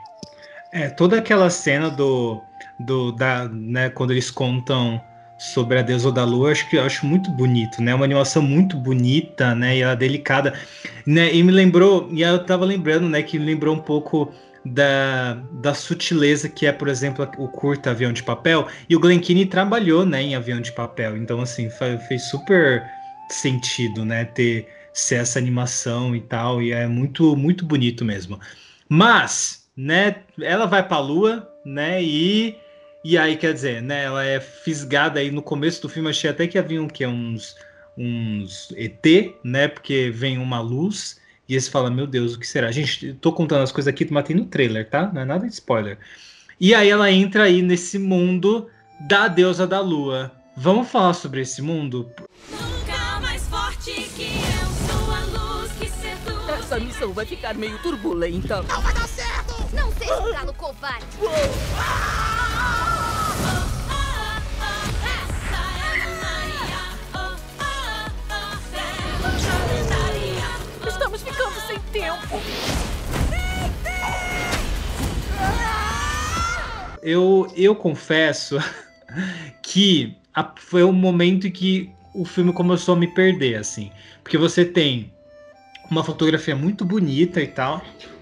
É, toda aquela cena do, do da, né, quando eles contam sobre a deusa da lua, acho que eu acho muito bonito, né? Uma animação muito bonita, né? E ela delicada, né? E me lembrou, e eu tava lembrando, né, que me lembrou um pouco da, da sutileza que é, por exemplo, o curta Avião de Papel. E o Glen Keane trabalhou, né, em Avião de Papel. Então, assim, fez super sentido, né, ter ser essa animação e tal, e é muito muito bonito mesmo. Mas, né, ela vai para a lua, né, e e aí, quer dizer, né, ela é fisgada aí no começo do filme, achei até que havia um, que, uns, uns ET, né, porque vem uma luz, e eles falam, meu Deus, o que será? Gente, tô contando as coisas aqui, mas tem no trailer, tá? Não é nada de spoiler. E aí ela entra aí nesse mundo da deusa da lua. Vamos falar sobre esse mundo? Nunca mais forte que eu sou a luz que seduz. Essa missão vai ficar meio turbulenta. Não vai dar certo! Não seja um galo covarde! Ah! tempo. Eu, eu confesso que a, foi o momento em que o filme começou a me perder, assim. Porque você tem uma fotografia muito bonita e tal,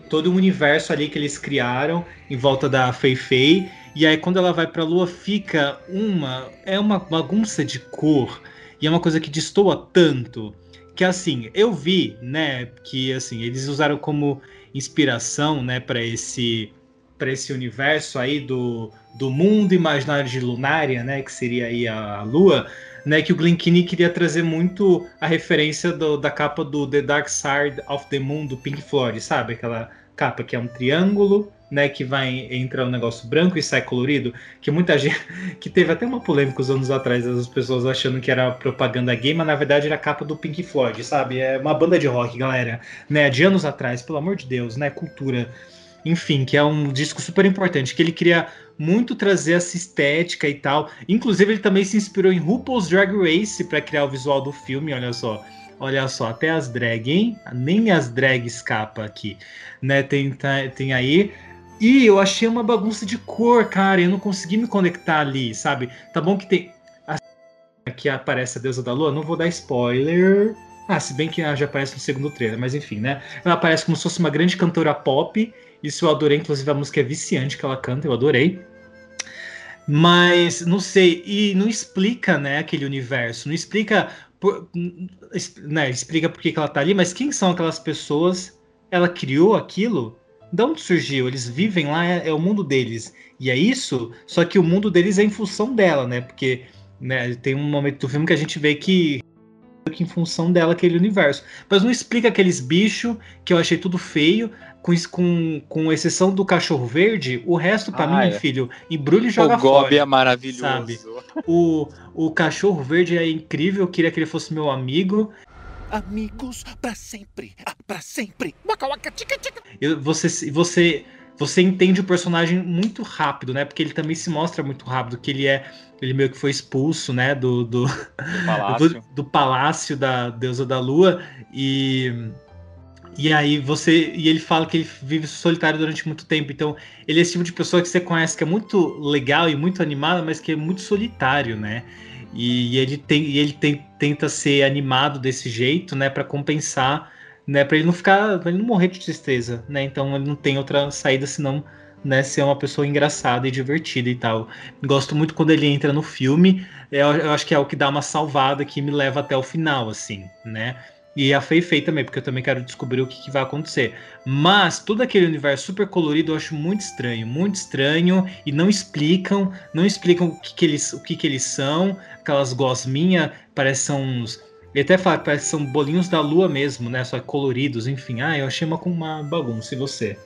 todo o universo ali que eles criaram em volta da Fei Fei, e aí quando ela vai pra lua fica uma. É uma bagunça de cor, e é uma coisa que destoa tanto. Que assim, eu vi, né, que assim, eles usaram como inspiração, né, para esse para esse universo aí do, do mundo imaginário de Lunária, né, que seria aí a, a Lua, né, que o Glenn Keane queria trazer muito a referência do, da capa do The Dark Side of the Moon do Pink Floyd, sabe? Aquela capa que é um triângulo, né, que vai entrar um negócio branco e sai colorido, que muita gente que teve até uma polêmica uns anos atrás, as pessoas achando que era propaganda gay, mas na verdade era a capa do Pink Floyd, sabe? É uma banda de rock, galera, né, de anos atrás, pelo amor de Deus, né, cultura enfim, que é um disco super importante, que ele queria muito trazer essa estética e tal. Inclusive, ele também se inspirou em RuPaul's Drag Race para criar o visual do filme, olha só. Olha só, até as drag, hein? Nem as drag escapa aqui, né? Tem, tá, tem aí. E eu achei uma bagunça de cor, cara. Eu não consegui me conectar ali, sabe? Tá bom que tem. Aqui aparece a deusa da lua, não vou dar spoiler. Ah, se bem que ela já aparece no segundo trailer, mas enfim, né? Ela aparece como se fosse uma grande cantora pop isso eu adorei, inclusive a música é viciante que ela canta, eu adorei. Mas não sei, e não explica, né, aquele universo, não explica, por, né, explica por que ela tá ali, mas quem são aquelas pessoas? Ela criou aquilo? De onde surgiu? Eles vivem lá, é, é o mundo deles. E é isso, só que o mundo deles é em função dela, né? Porque né, tem um momento do filme que a gente vê que que em função dela aquele universo. Mas não explica aqueles bichos que eu achei tudo feio com, com, com exceção do cachorro verde, o resto para ah, mim, é. filho, embrulha e joga o fora. O Gobi é maravilhoso. Sabe? O, o cachorro verde é incrível, eu queria que ele fosse meu amigo. Amigos para sempre, ah, para sempre. Eu, você, você, você entende o personagem muito rápido, né? Porque ele também se mostra muito rápido, que ele é ele meio que foi expulso, né, do, do, do palácio, do, do palácio da deusa da lua e e aí você. E ele fala que ele vive solitário durante muito tempo. Então, ele é esse tipo de pessoa que você conhece que é muito legal e muito animada, mas que é muito solitário, né? E, ele tem, e ele tem, tenta ser animado desse jeito, né, para compensar, né, para ele não ficar, pra ele não morrer de tristeza, né? Então ele não tem outra saída senão, né, ser uma pessoa engraçada e divertida e tal. Gosto muito quando ele entra no filme. Eu, eu acho que é o que dá uma salvada que me leva até o final, assim, né? E a Fei Fei também, porque eu também quero descobrir o que, que, vai acontecer. Mas todo aquele universo super colorido eu acho muito estranho, muito estranho, e não explicam, não explicam o que, que eles, o que, que eles são, aquelas gosminhas, parecem uns. Ele até fala que parecem são bolinhos da lua mesmo, né? Só coloridos, enfim. Ah, eu achei uma, uma bagunça, e você?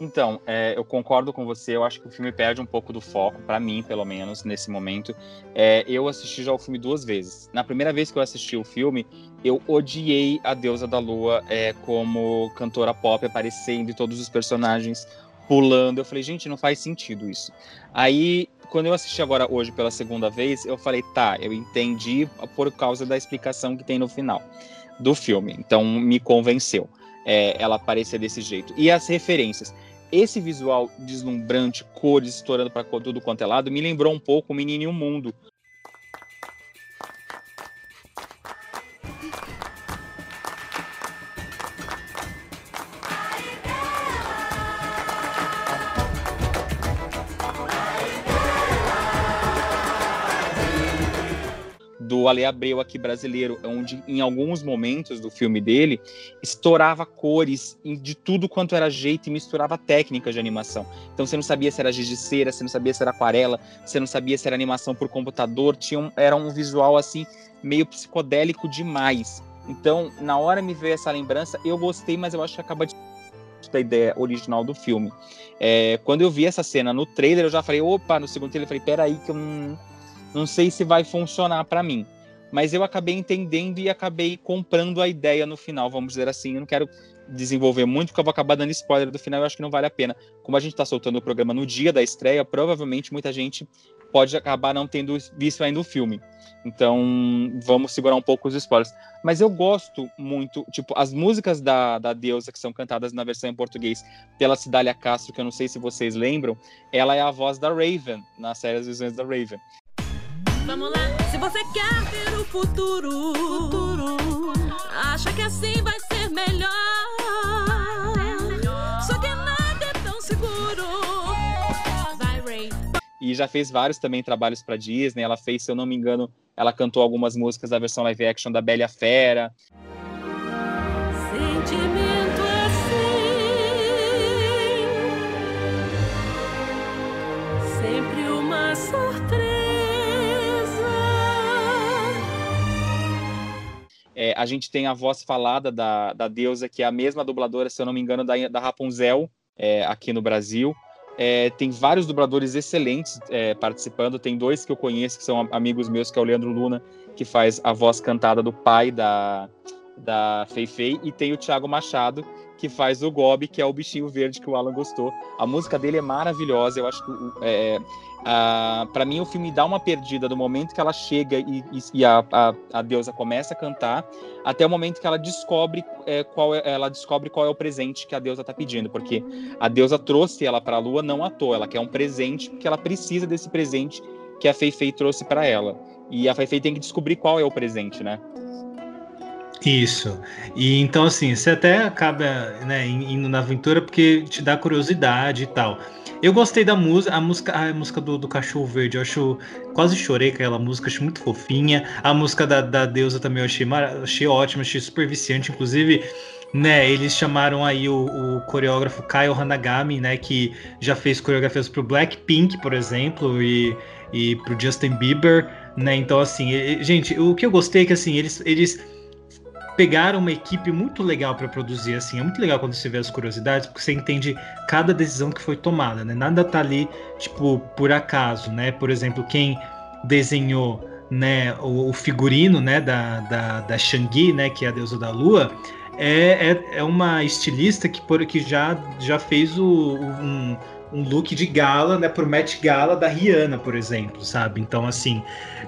Então, é, eu concordo com você. Eu acho que o filme perde um pouco do foco, para mim, pelo menos, nesse momento. É, eu assisti já o filme duas vezes. Na primeira vez que eu assisti o filme, eu odiei a Deusa da Lua é, como cantora pop aparecendo e todos os personagens pulando. Eu falei, gente, não faz sentido isso. Aí, quando eu assisti agora hoje pela segunda vez, eu falei, tá, eu entendi por causa da explicação que tem no final do filme. Então, me convenceu. É, ela aparecer desse jeito. E as referências esse visual deslumbrante, cores estourando para tudo quanto é lado, me lembrou um pouco o Menino e o Mundo, do Ale Abreu aqui brasileiro, onde em alguns momentos do filme dele estourava cores de tudo quanto era jeito e misturava técnicas de animação. Então você não sabia se era giz de cera, você não sabia se era aquarela, você não sabia se era animação por computador, tinha um, era um visual assim meio psicodélico demais. Então, na hora me veio essa lembrança, eu gostei, mas eu acho que acaba de da ideia original do filme. É, quando eu vi essa cena no trailer, eu já falei, opa, no segundo trailer, eu falei, peraí que eu não não sei se vai funcionar para mim. Mas eu acabei entendendo e acabei comprando a ideia no final, vamos dizer assim. Eu não quero desenvolver muito, porque eu vou acabar dando spoiler do final, eu acho que não vale a pena. Como a gente está soltando o programa no dia da estreia, provavelmente muita gente pode acabar não tendo visto ainda o filme. Então, vamos segurar um pouco os spoilers. Mas eu gosto muito, tipo, as músicas da, da deusa que são cantadas na versão em português pela Cidália Castro, que eu não sei se vocês lembram, ela é a voz da Raven, na série As Visões da Raven. Vamos lá. Se você quer ter o futuro, futuro, acha que assim vai ser melhor. Só que nada é tão seguro. Vai, Ray. E já fez vários também trabalhos para Disney. Ela fez, se eu não me engano, ela cantou algumas músicas da versão live action da Bela Fera. A gente tem a voz falada da, da deusa, que é a mesma dubladora, se eu não me engano, da, da Rapunzel, é, aqui no Brasil. É, tem vários dubladores excelentes é, participando. Tem dois que eu conheço, que são am- amigos meus, que é o Leandro Luna, que faz a voz cantada do pai da, da Fei Fei, e tem o Thiago Machado, que faz o Gobi, que é o bichinho verde que o Alan gostou. A música dele é maravilhosa, eu acho que é, a, para mim o filme dá uma perdida do momento que ela chega e, e- a, a, a deusa começa a cantar até o momento que ela descobre é, qual é, ela descobre qual é o presente que a deusa está pedindo, porque a deusa trouxe ela para a lua não à toa, ela quer um presente porque ela precisa desse presente que a Fei Fei trouxe para ela. E a Fei Fei tem que descobrir qual é o presente, né? Isso. E então, assim, você até acaba né, in- indo na aventura porque te dá curiosidade e tal. Eu gostei da música, a música, a música do, do Cachorro Verde, eu acho. Quase chorei com aquela música, achei muito fofinha. A música da, da deusa também eu achei, mara- achei ótima, achei super viciante. Inclusive, né, eles chamaram aí o, o coreógrafo Kyle Hanagami, né, que já fez coreografias pro Blackpink, por exemplo, e, e pro Justin Bieber, né? Então, assim, gente, o que eu gostei é que assim, eles. eles pegaram uma equipe muito legal para produzir assim. É muito legal quando você vê as curiosidades, porque você entende cada decisão que foi tomada, né? Nada tá ali tipo por acaso, né? Por exemplo, quem desenhou né, o, o figurino né, da, da, da Shangui, né, que é a deusa da lua, é, é, é uma estilista que, por, que já, já fez o, o- um, um look de gala, né, pro Met Gala da Rihanna, por exemplo, sabe? Então, assim,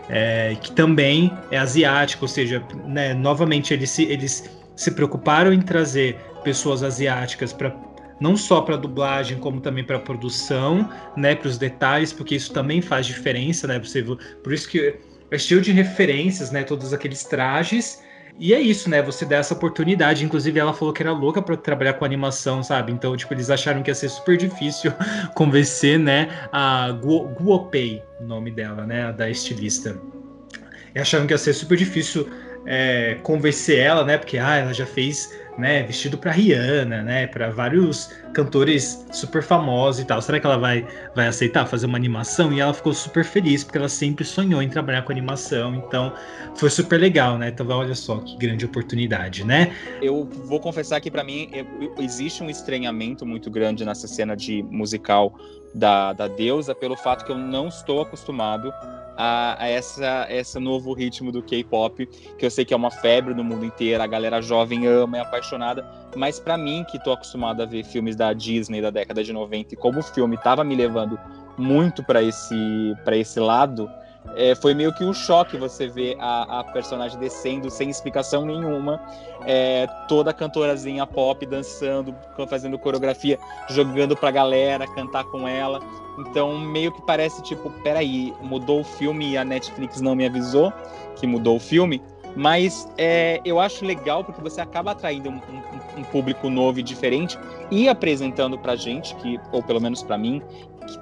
é, que também é asiático, ou seja, né, novamente eles se, eles se preocuparam em trazer pessoas asiáticas para não só para dublagem como também para produção, né, para os detalhes, porque isso também faz diferença, né? Você, por isso que é cheio de referências, né, todos aqueles trajes. E é isso, né? Você dá essa oportunidade. Inclusive, ela falou que era louca para trabalhar com animação, sabe? Então, tipo, eles acharam que ia ser super difícil convencer, né? A Guo, Guopei, o nome dela, né? Da estilista. E acharam que ia ser super difícil é, convencer ela, né? Porque ah, ela já fez né, vestido para Rihanna, né? Para vários cantores super famosos e tal. Será que ela vai, vai aceitar fazer uma animação? E ela ficou super feliz, porque ela sempre sonhou em trabalhar com animação. Então, foi super legal, né? Então, olha só que grande oportunidade, né? Eu vou confessar que para mim existe um estranhamento muito grande nessa cena de musical da, da deusa pelo fato que eu não estou acostumado a, a essa esse novo ritmo do K-pop, que eu sei que é uma febre no mundo inteiro, a galera jovem ama, é apaixonada, mas para mim que tô acostumado a ver filmes da Disney da década de 90 e como o filme tava me levando muito para esse para esse lado, é, foi meio que um choque você ver a, a personagem descendo sem explicação nenhuma, é, toda cantorazinha pop dançando, fazendo coreografia, jogando pra galera, cantar com ela. Então, meio que parece tipo, peraí, mudou o filme e a Netflix não me avisou que mudou o filme. Mas é, eu acho legal porque você acaba atraindo um, um- um público novo e diferente e apresentando pra gente, que, ou pelo menos pra mim,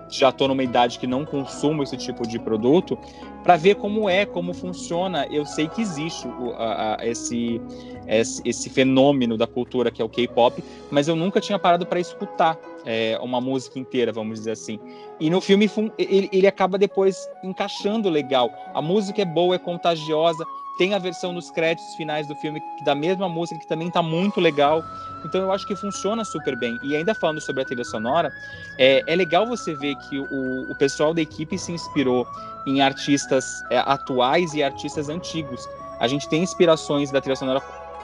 já tô numa idade que não consumo esse tipo de produto, para ver como é, como funciona. Eu sei que existe o- a- a- esse, esse, esse fenômeno da cultura que é o K-pop, mas eu nunca tinha parado para escutar é, uma música inteira, vamos dizer assim. E no filme ele, ele acaba depois encaixando legal. A música é boa, é contagiosa. Tem a versão nos créditos finais do filme da mesma música que também tá muito legal. Então eu acho que funciona super bem. E ainda falando sobre a trilha sonora, é, é legal você ver que o, o pessoal da equipe se inspirou em artistas é, atuais e artistas antigos. A gente tem inspirações da trilha sonora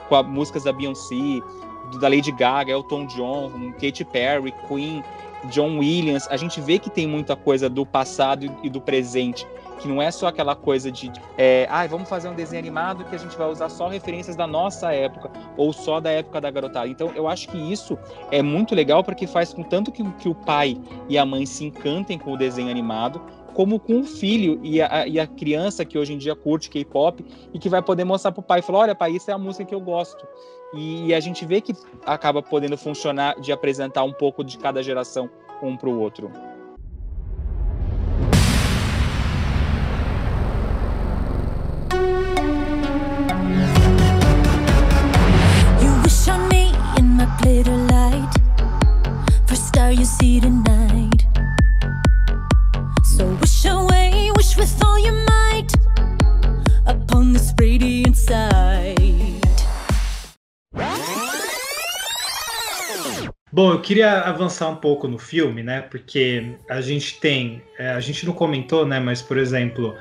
com as músicas da Beyoncé, da Lady Gaga, Elton John, Katy Perry, Queen, John Williams. A gente vê que tem muita coisa do passado e do presente que não é só aquela coisa de, é, ah, vamos fazer um desenho animado que a gente vai usar só referências da nossa época ou só da época da garotada. Então, eu acho que isso é muito legal porque faz com tanto que, que o pai e a mãe se encantem com o desenho animado, como com o filho e a, e a criança que hoje em dia curte K-pop e que vai poder mostrar pro pai, falar, olha, pai, isso é a música que eu gosto. E, e a gente vê que acaba podendo funcionar de apresentar um pouco de cada geração um para o outro. Glitter light. Star you see tonight. So wish away, wish with all your might upon. Bom, eu queria avançar um pouco no filme, né? Porque a gente tem, é, a gente não comentou, né? Mas por exemplo,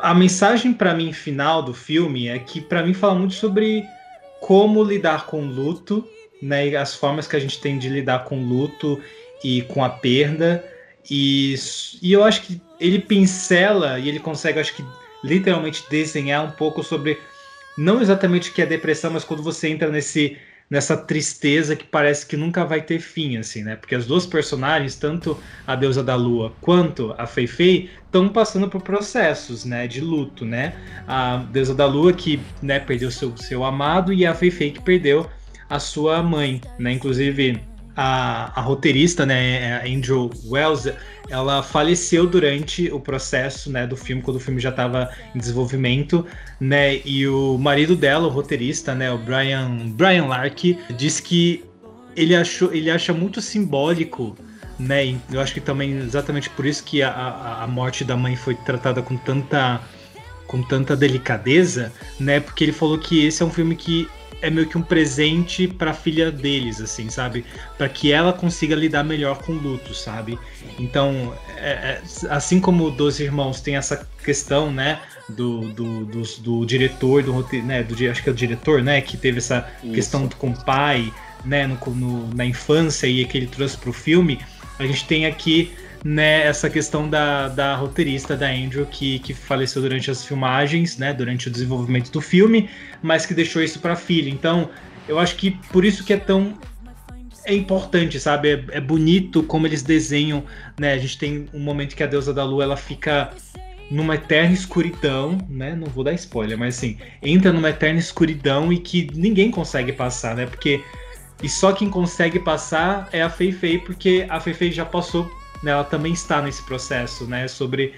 a mensagem pra mim final do filme é que pra mim fala muito sobre como lidar com o luto, né? As formas que a gente tem de lidar com luto e com a perda. E, e eu acho que ele pincela e ele consegue, acho que literalmente desenhar um pouco sobre não exatamente o que é depressão, mas quando você entra nesse nessa tristeza que parece que nunca vai ter fim, assim, né? Porque as duas personagens, tanto a deusa da lua quanto a Fei Fei, estão passando por processos, né, de luto, né? A deusa da lua que, né, perdeu seu, seu amado e a Fei Fei que perdeu a sua mãe, né? Inclusive a, a roteirista, né, a Angel Wells, ela faleceu durante o processo, né, do filme, quando o filme já estava em desenvolvimento, né, e o marido dela, o roteirista, né, o Brian, Brian Lark, diz que ele, achou, ele acha muito simbólico, né, eu acho que também exatamente por isso que a, a, a morte da mãe foi tratada com tanta com tanta delicadeza, né, porque ele falou que esse é um filme que é meio que um presente para a filha deles, assim, sabe? Para que ela consiga lidar melhor com o luto, sabe? Então, é- é- assim como Dois Irmãos tem essa questão, né? Do, do, dos- do diretor, do né? Do, acho que é o diretor, né? Que teve essa Isso. questão com o pai, né? No, no- na infância e que ele trouxe pro filme. A gente tem aqui né, essa questão da, da roteirista da Andrew que, que faleceu durante as filmagens, né, durante o desenvolvimento do filme, mas que deixou isso para a filha. Então, eu acho que por isso que é tão é importante, sabe? É, é bonito como eles desenham, né? A gente tem um momento que a deusa da lua ela fica numa eterna escuridão, né? Não vou dar spoiler, mas assim, entra numa eterna escuridão e que ninguém consegue passar, né? Porque e só quem consegue passar é a Fei Fei, porque a Fei Fei já passou, né? Ela também está nesse processo, né? Sobre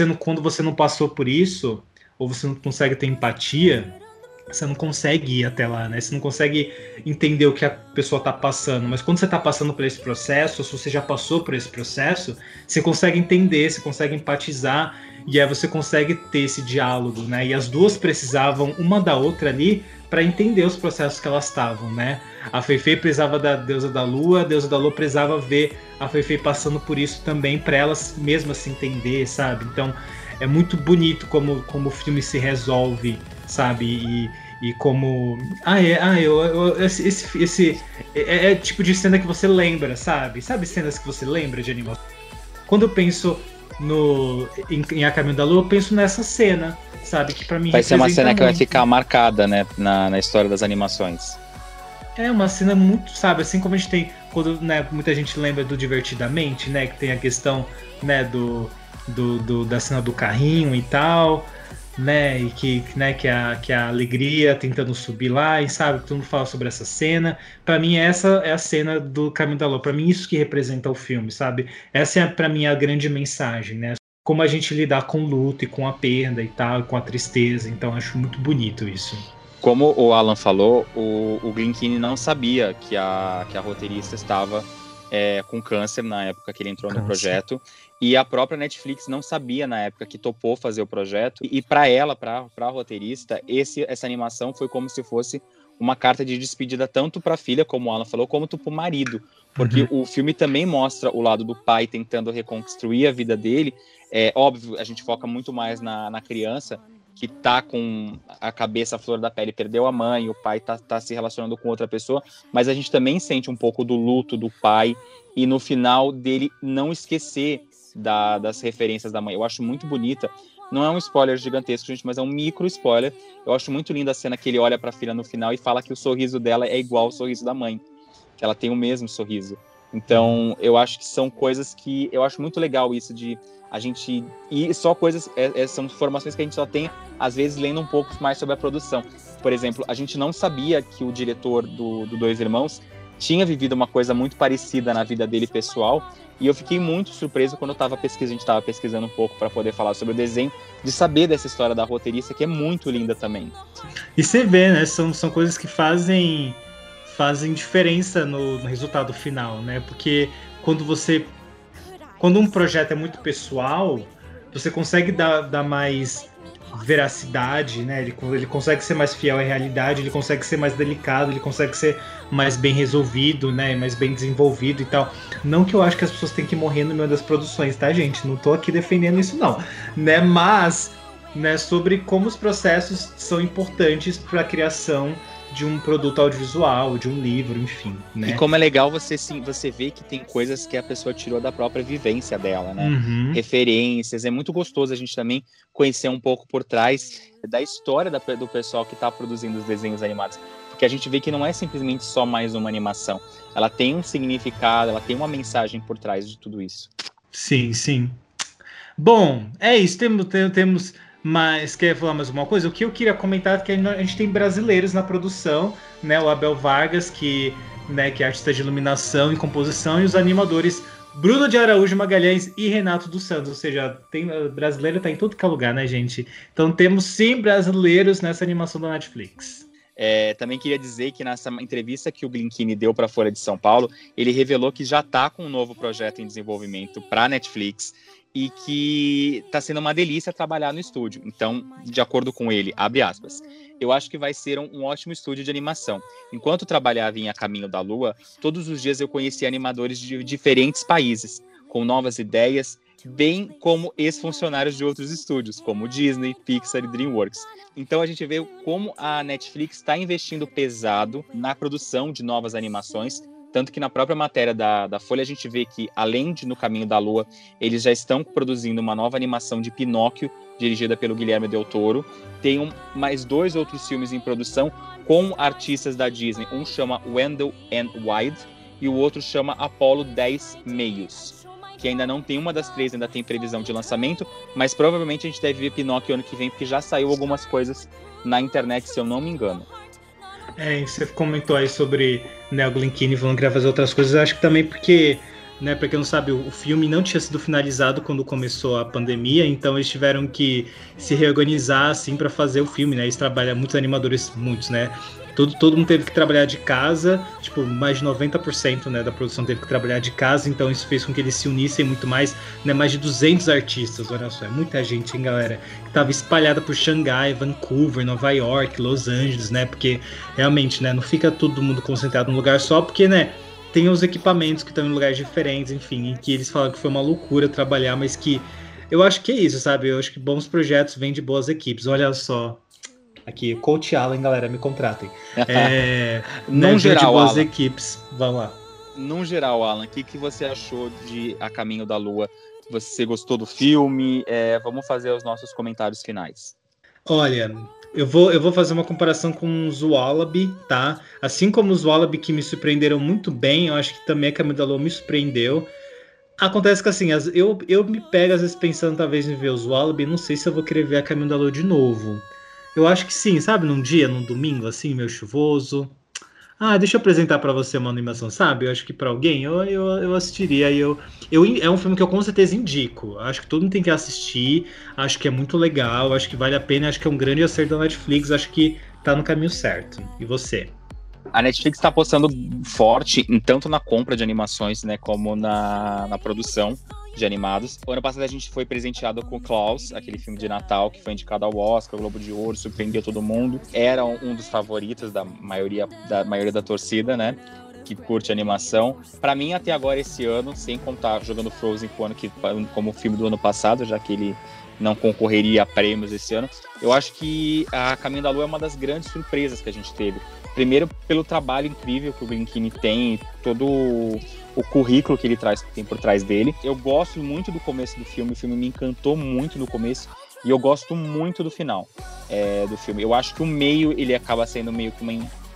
não, quando você não passou por isso, ou você não consegue ter empatia, você não consegue ir até lá, né? Você não consegue entender o que a pessoa tá passando. Mas quando você tá passando por esse processo, ou se você já passou por esse processo, você consegue entender, você consegue empatizar, e aí você consegue ter esse diálogo, né? E as duas precisavam uma da outra ali para entender os processos que elas estavam, né? A Feifei precisava da deusa da lua, a deusa da lua precisava ver a Feifei passando por isso também para elas mesmas se entender, sabe? Então é muito bonito como, como o filme se resolve, sabe? E, e como. Ah, é, ah, eu, eu- esse, esse, esse é, é tipo de cena que você lembra, sabe? Sabe cenas que você lembra de animação? Quando eu penso no em, em A Caminho da Lua, eu penso nessa cena, sabe? Que para mim Vai ser uma cena que vai muito. ficar marcada, né, na, na história das animações. É uma cena muito, sabe, assim como a gente tem quando né, muita gente lembra do Divertidamente, né, que tem a questão, né, do, do, do- da cena do carrinho e tal, né, e que, né, que a que a alegria tentando subir lá e sabe, todo mundo fala sobre essa cena. Pra mim essa é a cena do Caminho da Lua. Pra mim isso que representa o filme, sabe? Essa é para mim a grande mensagem, né? Como a gente lidar com o luto e com a perda e tal, com a tristeza. Então acho muito bonito isso. Como o Alan falou, o, o Glenkine não sabia que a, que a roteirista estava é, com câncer na época que ele entrou no Câncer. projeto. E a própria Netflix não sabia na época que topou fazer o projeto. E para ela, para a roteirista, esse, essa animação foi como se fosse uma carta de despedida tanto para a filha, como o Alan falou, como para o marido. Porque o filme também mostra o lado do pai tentando reconstruir a vida dele. É óbvio, a gente foca muito mais na, na criança, que tá com a cabeça flor da pele, perdeu a mãe, o pai tá, tá se relacionando com outra pessoa, mas a gente também sente um pouco do luto do pai e no final dele não esquecer da- das referências da mãe. Eu acho muito bonita, Não é um spoiler gigantesco, gente, mas é um micro spoiler. Eu acho muito linda a cena que ele olha para a filha no final e fala que o sorriso dela é igual ao sorriso da mãe, que ela tem o mesmo sorriso. Então, eu acho que são coisas que eu acho muito legal isso de a gente e só coisas é, é, são informações que a gente só tem às vezes lendo um pouco mais sobre a produção. Por exemplo, a gente não sabia que o diretor do, do Dois Irmãos tinha vivido uma coisa muito parecida na vida dele pessoal e eu fiquei muito surpreso quando eu estava pesquisando, a gente estava pesquisando um pouco para poder falar sobre o desenho, de saber dessa história da roteirista que é muito linda também. E você vê, né? São, são coisas que fazem fazem diferença no, no resultado final, né? Porque quando você quando um projeto é muito pessoal, você consegue dar, dar mais veracidade, né? Ele, ele consegue ser mais fiel à realidade, ele consegue ser mais delicado, ele consegue ser mais bem resolvido, né? Mais bem desenvolvido e tal. Não que eu acho que as pessoas têm que morrer no meio das produções, tá, gente? Não tô aqui defendendo isso, não. Né? Mas, né, sobre como os processos são importantes para a criação de um produto audiovisual, de um livro, enfim. Né? E como é legal você sim, você vê que tem coisas que a pessoa tirou da própria vivência dela, né? Uhum. Referências. É muito gostoso a gente também conhecer um pouco por trás da história da, do pessoal que está produzindo os desenhos animados. Porque a gente vê que não é simplesmente só mais uma animação. Ela tem um significado, ela tem uma mensagem por trás de tudo isso. Sim, sim. Bom, é isso. Temos, temos mas quer falar mais alguma coisa? O que eu queria comentar é que a gente tem brasileiros na produção, né? O Abel Vargas, que, né, que é artista de iluminação e composição, e os animadores Bruno de Araújo Magalhães e Renato dos Santos. Ou seja, tem brasileiro tá em todo que é lugar, né, gente? Então temos sim brasileiros nessa animação da Netflix. É, também queria dizer que nessa entrevista que o Blinkini deu para a Folha de São Paulo, ele revelou que já está com um novo projeto em desenvolvimento para a Netflix e que está sendo uma delícia trabalhar no estúdio. Então, de acordo com ele, abre aspas, eu acho que vai ser um, um, ótimo estúdio de animação. Enquanto trabalhava em A Caminho da Lua, todos os dias eu conhecia animadores de diferentes países, com novas ideias, bem como ex-funcionários de outros estúdios, como Disney, Pixar e DreamWorks. Então a gente vê como a Netflix está investindo pesado na produção de novas animações tanto que na própria matéria da, da Folha a gente vê que, além de No Caminho da Lua, eles já estão produzindo uma nova animação de Pinóquio, dirigida pelo Guilherme Del Toro. Tem um, mais dois outros filmes em produção com artistas da Disney. Um chama Wendell and Wild e o outro chama Apollo 10 Meios. Que ainda não tem uma das três, ainda tem previsão de lançamento, mas provavelmente a gente deve ver Pinóquio ano que vem, porque já saiu algumas coisas na internet, se eu não me engano. É, você comentou aí sobre né, o Glenkine falando que ia fazer outras coisas. Acho que também porque, né, pra quem não sabe, o filme não tinha sido finalizado quando começou a pandemia, então eles tiveram que se reorganizar assim para fazer o filme, né? Eles trabalham muitos animadores, muitos, né? Todo, todo mundo teve que trabalhar de casa, tipo, mais de 90% né, da produção teve que trabalhar de casa, então isso fez com que eles se unissem muito mais, né, mais de 200 artistas, olha só, é muita gente, hein, galera, que estava espalhada por Xangai, Vancouver, Nova York, Los Angeles, né, porque realmente, né, não fica todo mundo concentrado num lugar só, porque, né, tem os equipamentos que estão em lugares diferentes, enfim, que eles falam que foi uma loucura trabalhar, mas que eu acho que é isso, sabe? Eu acho que bons projetos vêm de boas equipes. Olha só, Aqui, Coach Allen, galera, me contratem. É, Num né, geral, boas Alan. equipes. Vamos lá. Num geral, Alan, o que, que você achou de A Caminho da Lua? Você gostou do filme? É, vamos fazer os nossos comentários finais. Olha, eu vou, eu vou fazer uma comparação com os Wallaby, tá? Assim como os Wallaby que me surpreenderam muito bem, eu acho que também a Caminho da Lua me surpreendeu. Acontece que assim, eu, eu me pego às vezes pensando talvez em ver os Wallaby, não sei se eu vou querer ver a Caminho da Lua de novo. Eu acho que sim, sabe? Num dia, num domingo, assim, meio chuvoso. Ah, deixa eu apresentar para você uma animação, sabe? Eu acho que para alguém eu, eu, eu assistiria. Eu, eu, é um filme que eu com certeza indico. Acho que todo mundo tem que assistir. Acho que é muito legal. Acho que vale a pena. Acho que é um grande acerto da Netflix. Acho que tá no caminho certo. E você? A Netflix está apostando forte tanto na compra de animações, né, como na, na produção de animados. O ano passado a gente foi presenteado com Klaus, aquele filme de Natal que foi indicado ao Oscar, Globo de Ouro, surpreendeu todo mundo. Era um dos favoritos da maioria da maioria da torcida, né? Que curte animação. Para mim, até agora, esse ano, sem contar jogando Frozen ano que, como filme do ano passado, já que ele não concorreria a prêmios esse ano, eu acho que a Caminho da Lua é uma das grandes surpresas que a gente teve. Primeiro, pelo trabalho incrível que o Blinkini tem, todo o currículo que ele traz, tem por trás dele. Eu gosto muito do começo do filme, o filme me encantou muito no começo. E eu gosto muito do final é, do filme. Eu acho que o meio ele acaba sendo meio que uma,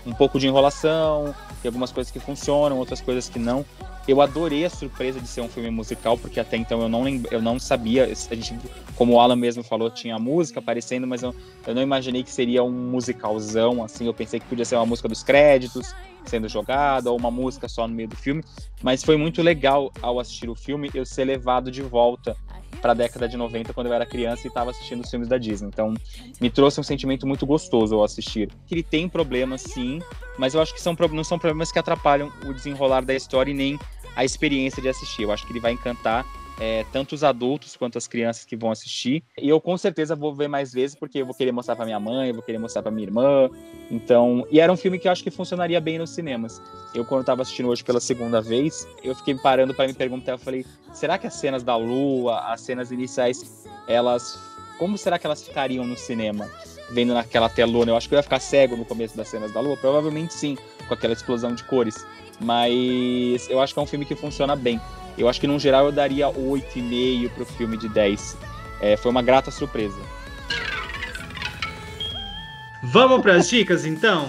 um pouco de enrolação, tem algumas coisas que funcionam, outras coisas que não. Eu adorei a surpresa de ser um filme musical, porque até então eu não, eu não sabia. A gente, como o Alan mesmo falou, tinha música aparecendo, mas eu, eu não imaginei que seria um musicalzão, assim. Eu pensei que podia ser uma música dos créditos sendo jogada, ou uma música só no meio do filme. Mas foi muito legal ao assistir o filme eu ser levado de volta para a década de 90, quando eu era criança e estava assistindo os filmes da Disney. Então, me trouxe um sentimento muito gostoso ao assistir. Ele tem problemas, sim, mas eu acho que são, não são problemas que atrapalham o desenrolar da história e nem a experiência de assistir. Eu acho que ele vai encantar é, tanto os adultos quanto as crianças que vão assistir. E eu com certeza vou ver mais vezes, porque eu vou querer mostrar para minha mãe, eu vou querer mostrar para minha irmã. Então, e era um filme que eu acho que funcionaria bem nos cinemas. Eu quando estava assistindo hoje pela segunda vez, eu fiquei parando para me perguntar, eu falei, será que as cenas da lua, as cenas iniciais, elas como será que elas ficariam no cinema? Vendo naquela telona, eu acho que eu ia ficar cego no começo das cenas da lua, provavelmente sim, com aquela explosão de cores. Mas eu acho que é um filme que funciona bem. Eu acho que, no geral, eu daria 8,5 pro filme de 10. É, foi uma grata surpresa. Vamos para as dicas, então?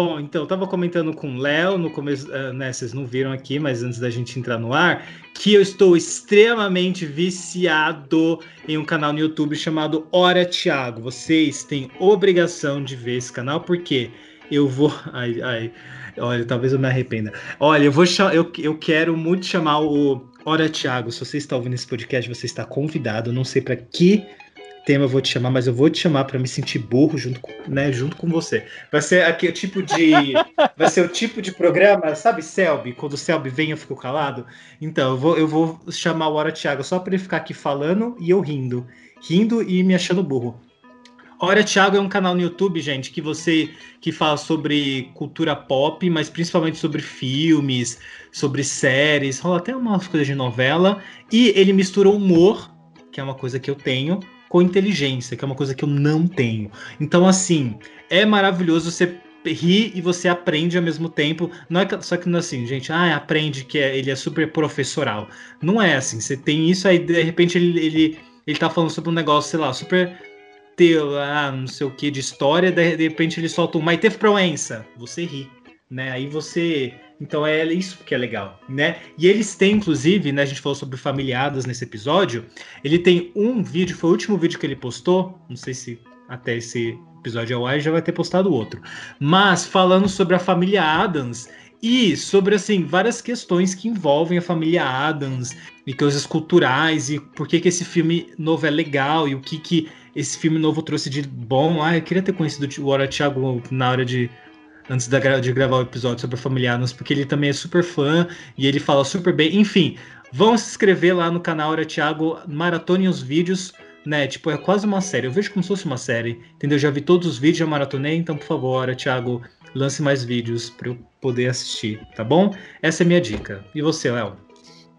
Bom, então, eu tava comentando com o Léo no começo, uh, né, vocês não viram aqui, mas antes da gente entrar no ar, que eu estou extremamente viciado em um canal no YouTube chamado Hora Thiago. Vocês têm obrigação de ver esse canal, porque eu vou. Ai, ai, olha, talvez eu me arrependa. Olha, eu vou eu, eu quero muito chamar o Hora Thiago. Se você está ouvindo esse podcast, você está convidado. Não sei para que tema eu vou te chamar, mas eu vou te chamar para me sentir burro junto com, né, junto com você. Vai ser aqui o tipo de vai ser o tipo de programa, sabe, Selby, quando o Selby vem eu fico calado. Então, eu vou eu vou chamar o Hora Thiago só para ele ficar aqui falando e eu rindo, rindo e me achando burro. Hora Thiago é um canal no YouTube, gente, que você que fala sobre cultura pop, mas principalmente sobre filmes, sobre séries, rola até umas coisas de novela, e ele mistura humor, que é uma coisa que eu tenho, com inteligência, que é uma coisa que eu não tenho. Então, assim, é maravilhoso você rir e você aprende ao mesmo tempo. Não é só que não é assim, gente, ah, aprende que é, ele é super professoral. Não é assim. Você tem isso aí, de repente ele, ele, ele tá falando sobre um negócio, sei lá, super teu, ah, não sei o que, de história, de, de repente ele solta um Maite Proença. Você ri, né? Aí você então é isso que é legal, né? E eles têm, inclusive, né? A gente falou sobre familiadas nesse episódio. Ele tem um vídeo, foi o último vídeo que ele postou. Não sei se até esse episódio ao ar já vai ter postado outro. Mas falando sobre a família Adams e sobre assim várias questões que envolvem a família Adams e coisas culturais e por que que esse filme novo é legal e o que que esse filme novo trouxe de bom. Ah, eu queria ter conhecido o Hora Thiago na hora de antes de gravar o episódio sobre Adams, porque ele também é super fã e ele fala super bem. Enfim, vão se inscrever lá no canal Era Thiago, maratone os vídeos, né? Tipo, é quase uma série. Eu vejo como se fosse uma série, entendeu? Já vi todos os vídeos, já maratonei, então, por favor, Era Thiago, lance mais vídeos para eu poder assistir, tá bom? Essa é minha dica. E você, Léo?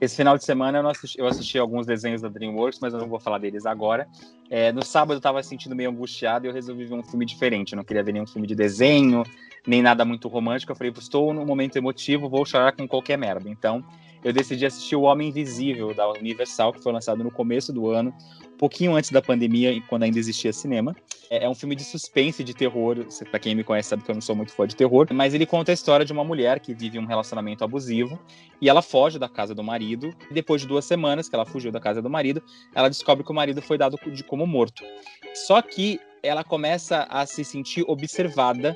Esse final de semana eu, assisti, eu, assisti, alguns desenhos da DreamWorks, mas eu não vou falar deles agora. É, no sábado eu estava sentindo meio angustiado e eu resolvi ver um filme diferente. Eu não queria ver nenhum filme de desenho, nem nada muito romântico. Eu falei, estou num momento emotivo, vou chorar com qualquer merda. Então, eu decidi assistir O Homem Invisível, da Universal, que foi lançado no começo do ano, um pouquinho antes da pandemia, quando ainda existia cinema. É, é um filme de suspense, de terror. Para quem me conhece sabe que eu não sou muito fã de terror, mas ele conta a história de uma mulher que vive um relacionamento abusivo e ela foge da casa do marido. Depois de duas semanas que ela fugiu da casa do marido, ela descobre que o marido foi dado de como morto. Só que ela começa a se sentir observada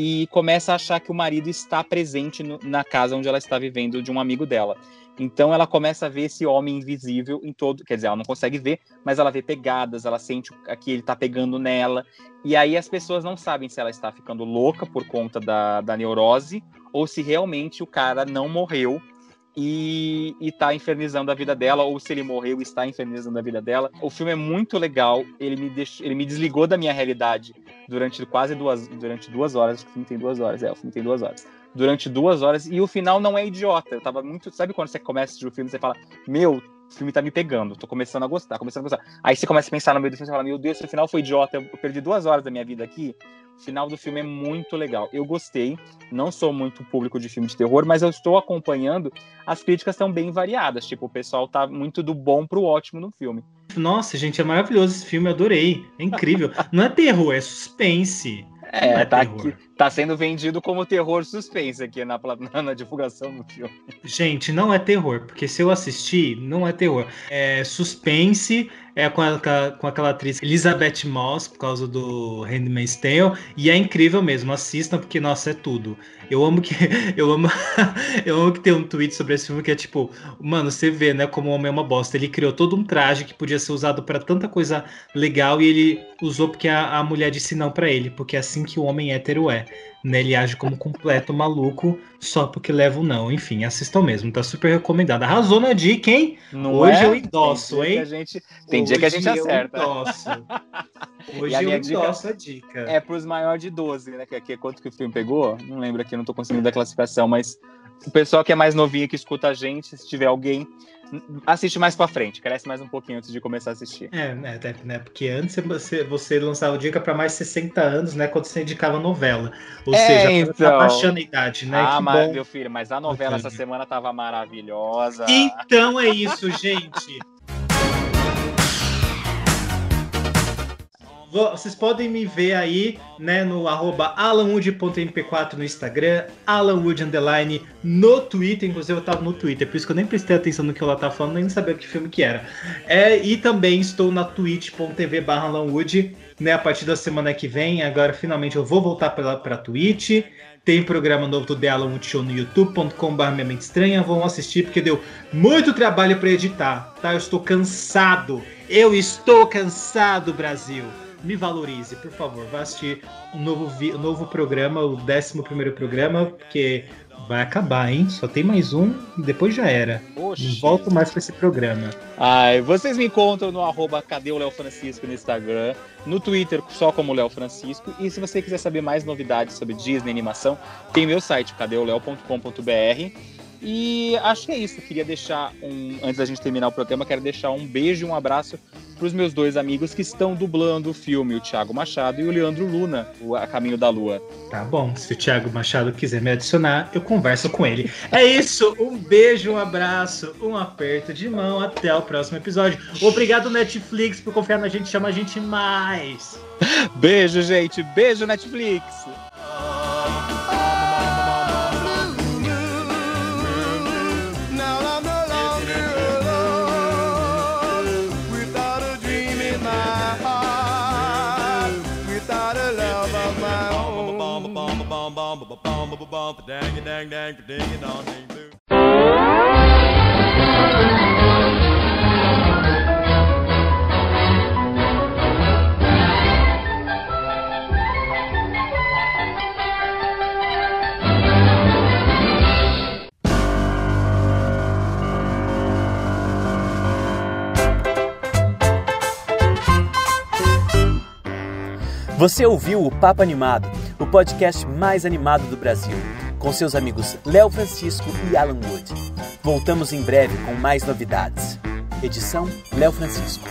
e começa a achar que o marido está presente no, na casa onde ela está vivendo de um amigo dela. Então ela começa a ver esse homem invisível em todo, quer dizer, ela não consegue ver, mas ela vê pegadas, ela sente que ele está pegando nela. E aí as pessoas não sabem se ela está ficando louca por conta da, da neurose ou se realmente o cara não morreu e, está infernizando a vida dela, ou se ele morreu, está infernizando a vida dela. O filme é muito legal, ele me, deixou, ele me desligou da minha realidade durante quase duas, durante duas horas. O filme tem duas horas, é, o filme tem duas horas. Durante duas horas, e o final não é idiota. Eu tava muito. Sabe quando você começa o filme e você fala, meu, o filme tá me pegando, tô começando a gostar, começando a gostar. Aí você começa a pensar no meio do filme e fala, meu Deus, esse final foi idiota, eu perdi duas horas da minha vida aqui. O final do filme é muito legal. Eu gostei, não sou muito público de filme de terror, mas eu estou acompanhando. As críticas estão bem variadas, tipo, o pessoal tá muito do bom pro ótimo no filme. Nossa, gente, é maravilhoso esse filme, eu adorei. É incrível. Não é terror, é suspense. É, é tá, terror. aqui, tá sendo vendido como terror suspense aqui na, na, na divulgação do filme. Gente, não é terror, porque se eu assistir, não é terror. É suspense, é com, a- com aquela atriz Elizabeth Moss, por causa do Handmaid's Tale, e é incrível mesmo, assistam, porque, nossa, é tudo. Eu amo que. Eu amo, eu amo que tem um tweet sobre esse filme que é tipo, mano, você vê, né, como o homem é uma bosta. Ele criou todo um traje que podia ser usado pra tanta coisa legal e ele usou porque a, a mulher disse não pra ele, porque é assim que o homem hétero é. Né, ele age como completo maluco só porque leva o não. Enfim, assistam mesmo, tá super recomendado. Arrasou na dica, hein? Não Hoje é? eu endosso, tem hein? Gente, tem dia que a gente Hoje eu acerta. endosso. Hoje a eu endosso a dica. É pros maiores de 12, né? Que aqui é quanto que o filme pegou? Não lembro aqui, não tô conseguindo a classificação, mas o pessoal que é mais novinho que escuta a gente, se tiver alguém, assiste mais pra frente, cresce mais um pouquinho antes de começar a assistir. É, né, né? Porque antes você, você lançava dica para mais 60 anos, né? Quando você indicava novela. Ou É, seja, então. tá baixando a idade, né? ah, que mas, bom. meu filho, mas a novela essa semana tava maravilhosa. Então é isso, gente. Vocês podem me ver aí, né, no arroba alanwood.mp4 no Instagram, alanwood underline no Twitter, inclusive eu tava no Twitter, por isso que eu nem prestei atenção no que ela tá falando, nem sabia que filme que era. É, e também estou na twitch.tv barra alanwood, né, a partir da semana que vem, agora finalmente eu vou voltar pra, pra Twitch, tem programa novo do The Alan Wood Show no youtube.com.br Minha Mente Estranha. Vão assistir porque deu muito trabalho para editar, tá? Eu estou cansado. Eu estou cansado, Brasil. Me valorize, por favor. Vá assistir um novo, um novo programa, o 11 primeiro programa, porque vai acabar, hein? Só tem mais um e depois já era. Não volto mais para esse programa. Ai, vocês me encontram no arroba Cadê o Léo Francisco no Instagram, no Twitter só como Léo Francisco. E se você quiser saber mais novidades sobre Disney animação, tem meu site, cadeoleo.com.br. E acho que é isso. Queria deixar um. Antes da gente terminar o programa, quero deixar um beijo e um abraço para os meus dois amigos que estão dublando o filme, o Thiago Machado e o Leandro Luna, o A Caminho da Lua. Tá bom, se o Thiago Machado quiser me adicionar, eu converso com ele. É isso, um beijo, um abraço, um aperto de mão, até o próximo episódio. Obrigado, Netflix, por confiar na gente, chama a gente mais. Beijo, gente. Beijo, Netflix. Você ouviu o Papo Animado, o podcast mais animado do Brasil, com seus amigos Léo Francisco e Alan Wood. Voltamos em breve com mais novidades. Edição Léo Francisco.